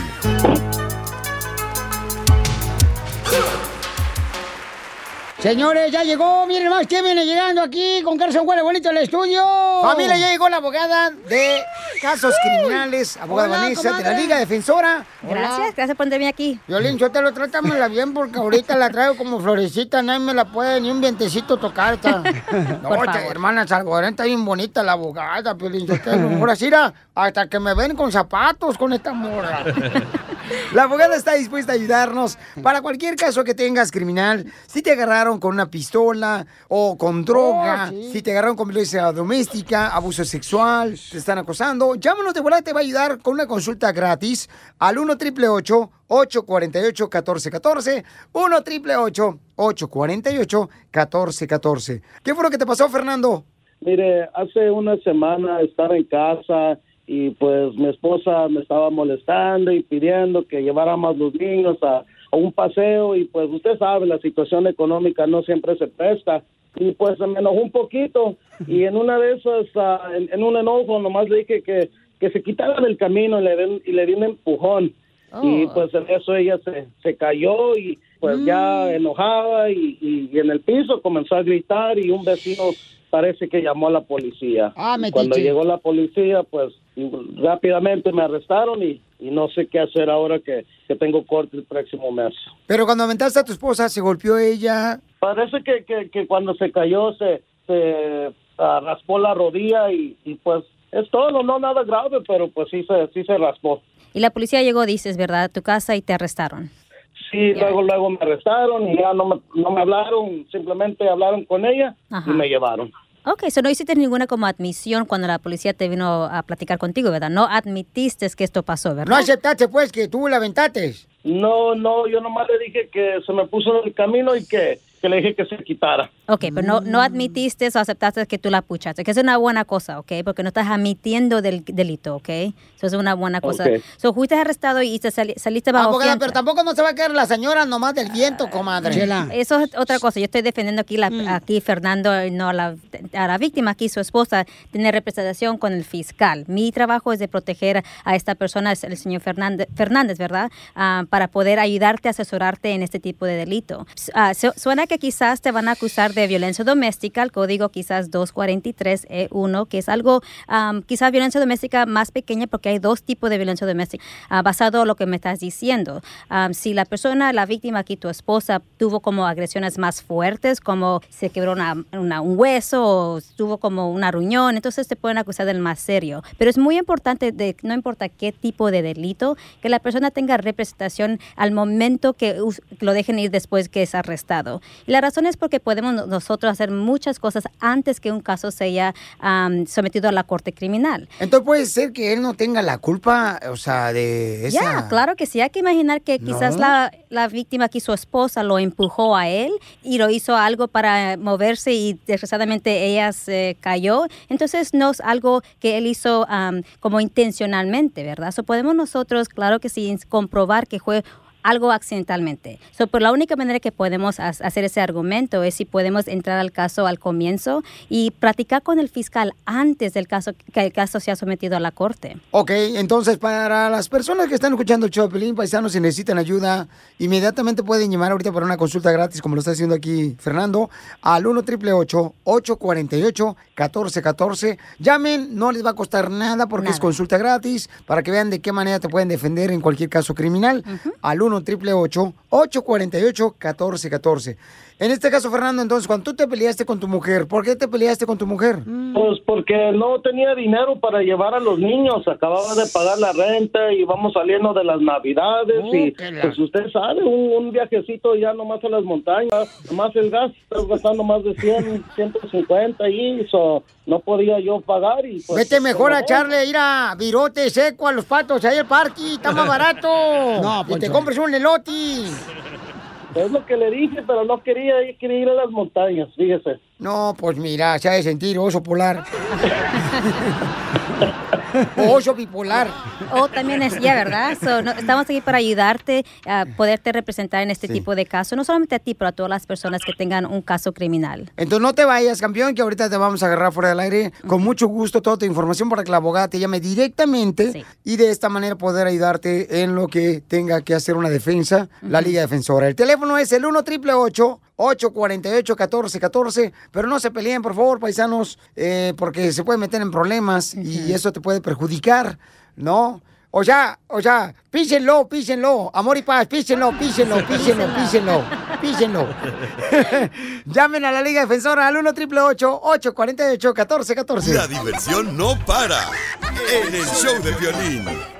Señores, ya llegó, miren más, ¿quién viene llegando aquí con Carson Huele Bonito al estudio? Familia, ya llegó la abogada de casos criminales, abogada Hola, Vanessa de la. Liga Defensora. Gracias, gracias por tenerme aquí. Violín, yo te lo trátamela bien porque ahorita la traigo como florecita, nadie me la puede ni un vientecito tocar. Esta. <laughs> No, Por esta favor. hermana Salvador está bien bonita la abogada, Violín. Yo te lo juro, hasta que me ven con zapatos con esta morra. <laughs> La abogada está dispuesta a ayudarnos para cualquier caso que tengas criminal. Si te agarraron con una pistola o con droga, Oh, sí. si te agarraron con violencia doméstica, abuso sexual, te están acosando, llámanos de volada, te va a ayudar con una consulta gratis al 1 888 848 1414 1 888 848 1414 ¿Qué fue lo que te pasó, Fernando? Mire, hace una semana estaba en casa y pues mi esposa me estaba molestando y pidiendo que lleváramos los niños a, a un paseo y pues usted sabe, la situación económica no siempre se presta. Y pues se me enojó un poquito y en una de esas, ah, en, en un enojo nomás le dije que, que se quitara del camino y le, di- y le di un empujón. Y pues en eso ella se, se cayó y pues ya enojada y, y- y en el piso comenzó a gritar y un vecino parece que llamó a la policía. Ah. Cuando llegó la policía, pues rápidamente me arrestaron y, y no sé qué hacer ahora que, que tengo corte el próximo mes. Pero cuando aventaste a tu esposa, ¿se golpeó ella? Parece que, que, que cuando se cayó se, se ah, raspó la rodilla y, y pues es todo, no nada grave, pero pues sí se, sí se raspó. Y la policía llegó, dices, ¿verdad? A tu casa y te arrestaron. Sí, luego luego me arrestaron y ya no me, no me hablaron, simplemente hablaron con ella Ajá. y me llevaron. Ok, eso no hiciste ninguna como admisión cuando la policía te vino a platicar contigo, ¿verdad? No admitiste que esto pasó, ¿verdad? No aceptaste, pues, que tú la aventaste. No, no, yo nomás le dije que se me puso en el camino y que, que le dije que se quitara. Ok, pero no, no admitiste o aceptaste que tú la puchaste, que es una buena cosa, ¿ok? Porque no estás admitiendo del delito, ¿ok? Eso es una buena cosa. Ok. So, fuiste arrestado y te sali- saliste bajo Abogada, fianza. pero tampoco no se va a quedar la señora nomás del viento, comadre. Chela. Eso es otra cosa. Yo estoy defendiendo aquí, la, aquí Fernando, y no a la, a la víctima, aquí su esposa, tiene representación con el fiscal. Mi trabajo es de proteger a esta persona, el señor Fernández, Fernández ¿verdad? Ah, para poder ayudarte, asesorarte en este tipo de delito. Ah, su- suena que quizás te van a acusar de violencia doméstica, el código quizás 243E1, que es algo, am, quizás violencia doméstica más pequeña porque hay dos tipos de violencia doméstica, ah, basado en lo que me estás diciendo. Am, si la persona, la víctima aquí, tu esposa, tuvo como agresiones más fuertes, como se quebró una- un hueso o tuvo como una ruñón, entonces te pueden acusar del más serio. Pero es muy importante, de, no importa qué tipo de delito, que la persona tenga representación al momento que lo dejen ir después que es arrestado. Y la razón es porque podemos no- nosotros hacer muchas cosas antes que un caso sea am, sometido a la corte criminal. Entonces puede ser que él no tenga la culpa, o sea, de esa... Ya, claro que sí. Hay que imaginar que quizás No. la, la víctima aquí, su esposa, lo empujó a él y lo hizo algo para moverse y desgraciadamente ella se cayó. Entonces no es algo que él hizo am, como intencionalmente, ¿verdad? So, podemos nosotros, claro que sí, comprobar que fue algo accidentalmente. So, por la única manera que podemos ha- hacer ese argumento es si podemos entrar al caso al comienzo y practicar con el fiscal antes del caso que el caso sea sometido a la corte. Ok, entonces para las personas que están escuchando el show de Pelín, paisanos, si necesitan ayuda, inmediatamente pueden llamar ahorita para una consulta gratis, como lo está haciendo aquí Fernando, al 1 888 848 1414 Llamen, no les va a costar nada porque es consulta gratis, para que vean de qué manera te pueden defender en cualquier caso criminal. Al 1 888 848 1414 En este caso, Fernando, entonces, cuando tú te peleaste con tu mujer, ¿por qué te peleaste con tu mujer? Pues porque no tenía dinero para llevar a los niños, acababa de pagar la renta y vamos saliendo de las navidades y pues usted sabe, un, un viajecito ya nomás a las montañas, nomás el gas, estás gastando más de 100, 150 y eso no podía yo pagar y pues... Vete mejor a echarle, ir a virote seco a los patos ahí al parque, está más barato. <laughs> No, y te compres un elote. Es lo que le dije, pero no quería, quería ir a las montañas, fíjese. No, pues mira, se ha de sentir oso polar. <laughs> Oso bipolar. O también es ya, ¿verdad? So, no- estamos aquí para ayudarte a poderte representar en este Sí. tipo de casos, no solamente a ti, pero a todas las personas que tengan un caso criminal. Entonces no te vayas, campeón, que ahorita te vamos a agarrar fuera del aire. Con mucho gusto toda tu información para que la abogada te llame directamente y de esta manera poder ayudarte en lo que tenga que hacer una defensa, la Liga Defensora. El teléfono es el 1 888 848 1414 pero no se peleen, por favor, paisanos, eh, porque se pueden meter en problemas y eso te puede perjudicar, ¿no? O sea, o sea, písenlo, písenlo, amor y paz, písenlo, písenlo, písenlo, písenlo, písenlo. <laughs> Llamen a la Liga Defensora al 1 888 848 1414 La diversión no para en el show de violín.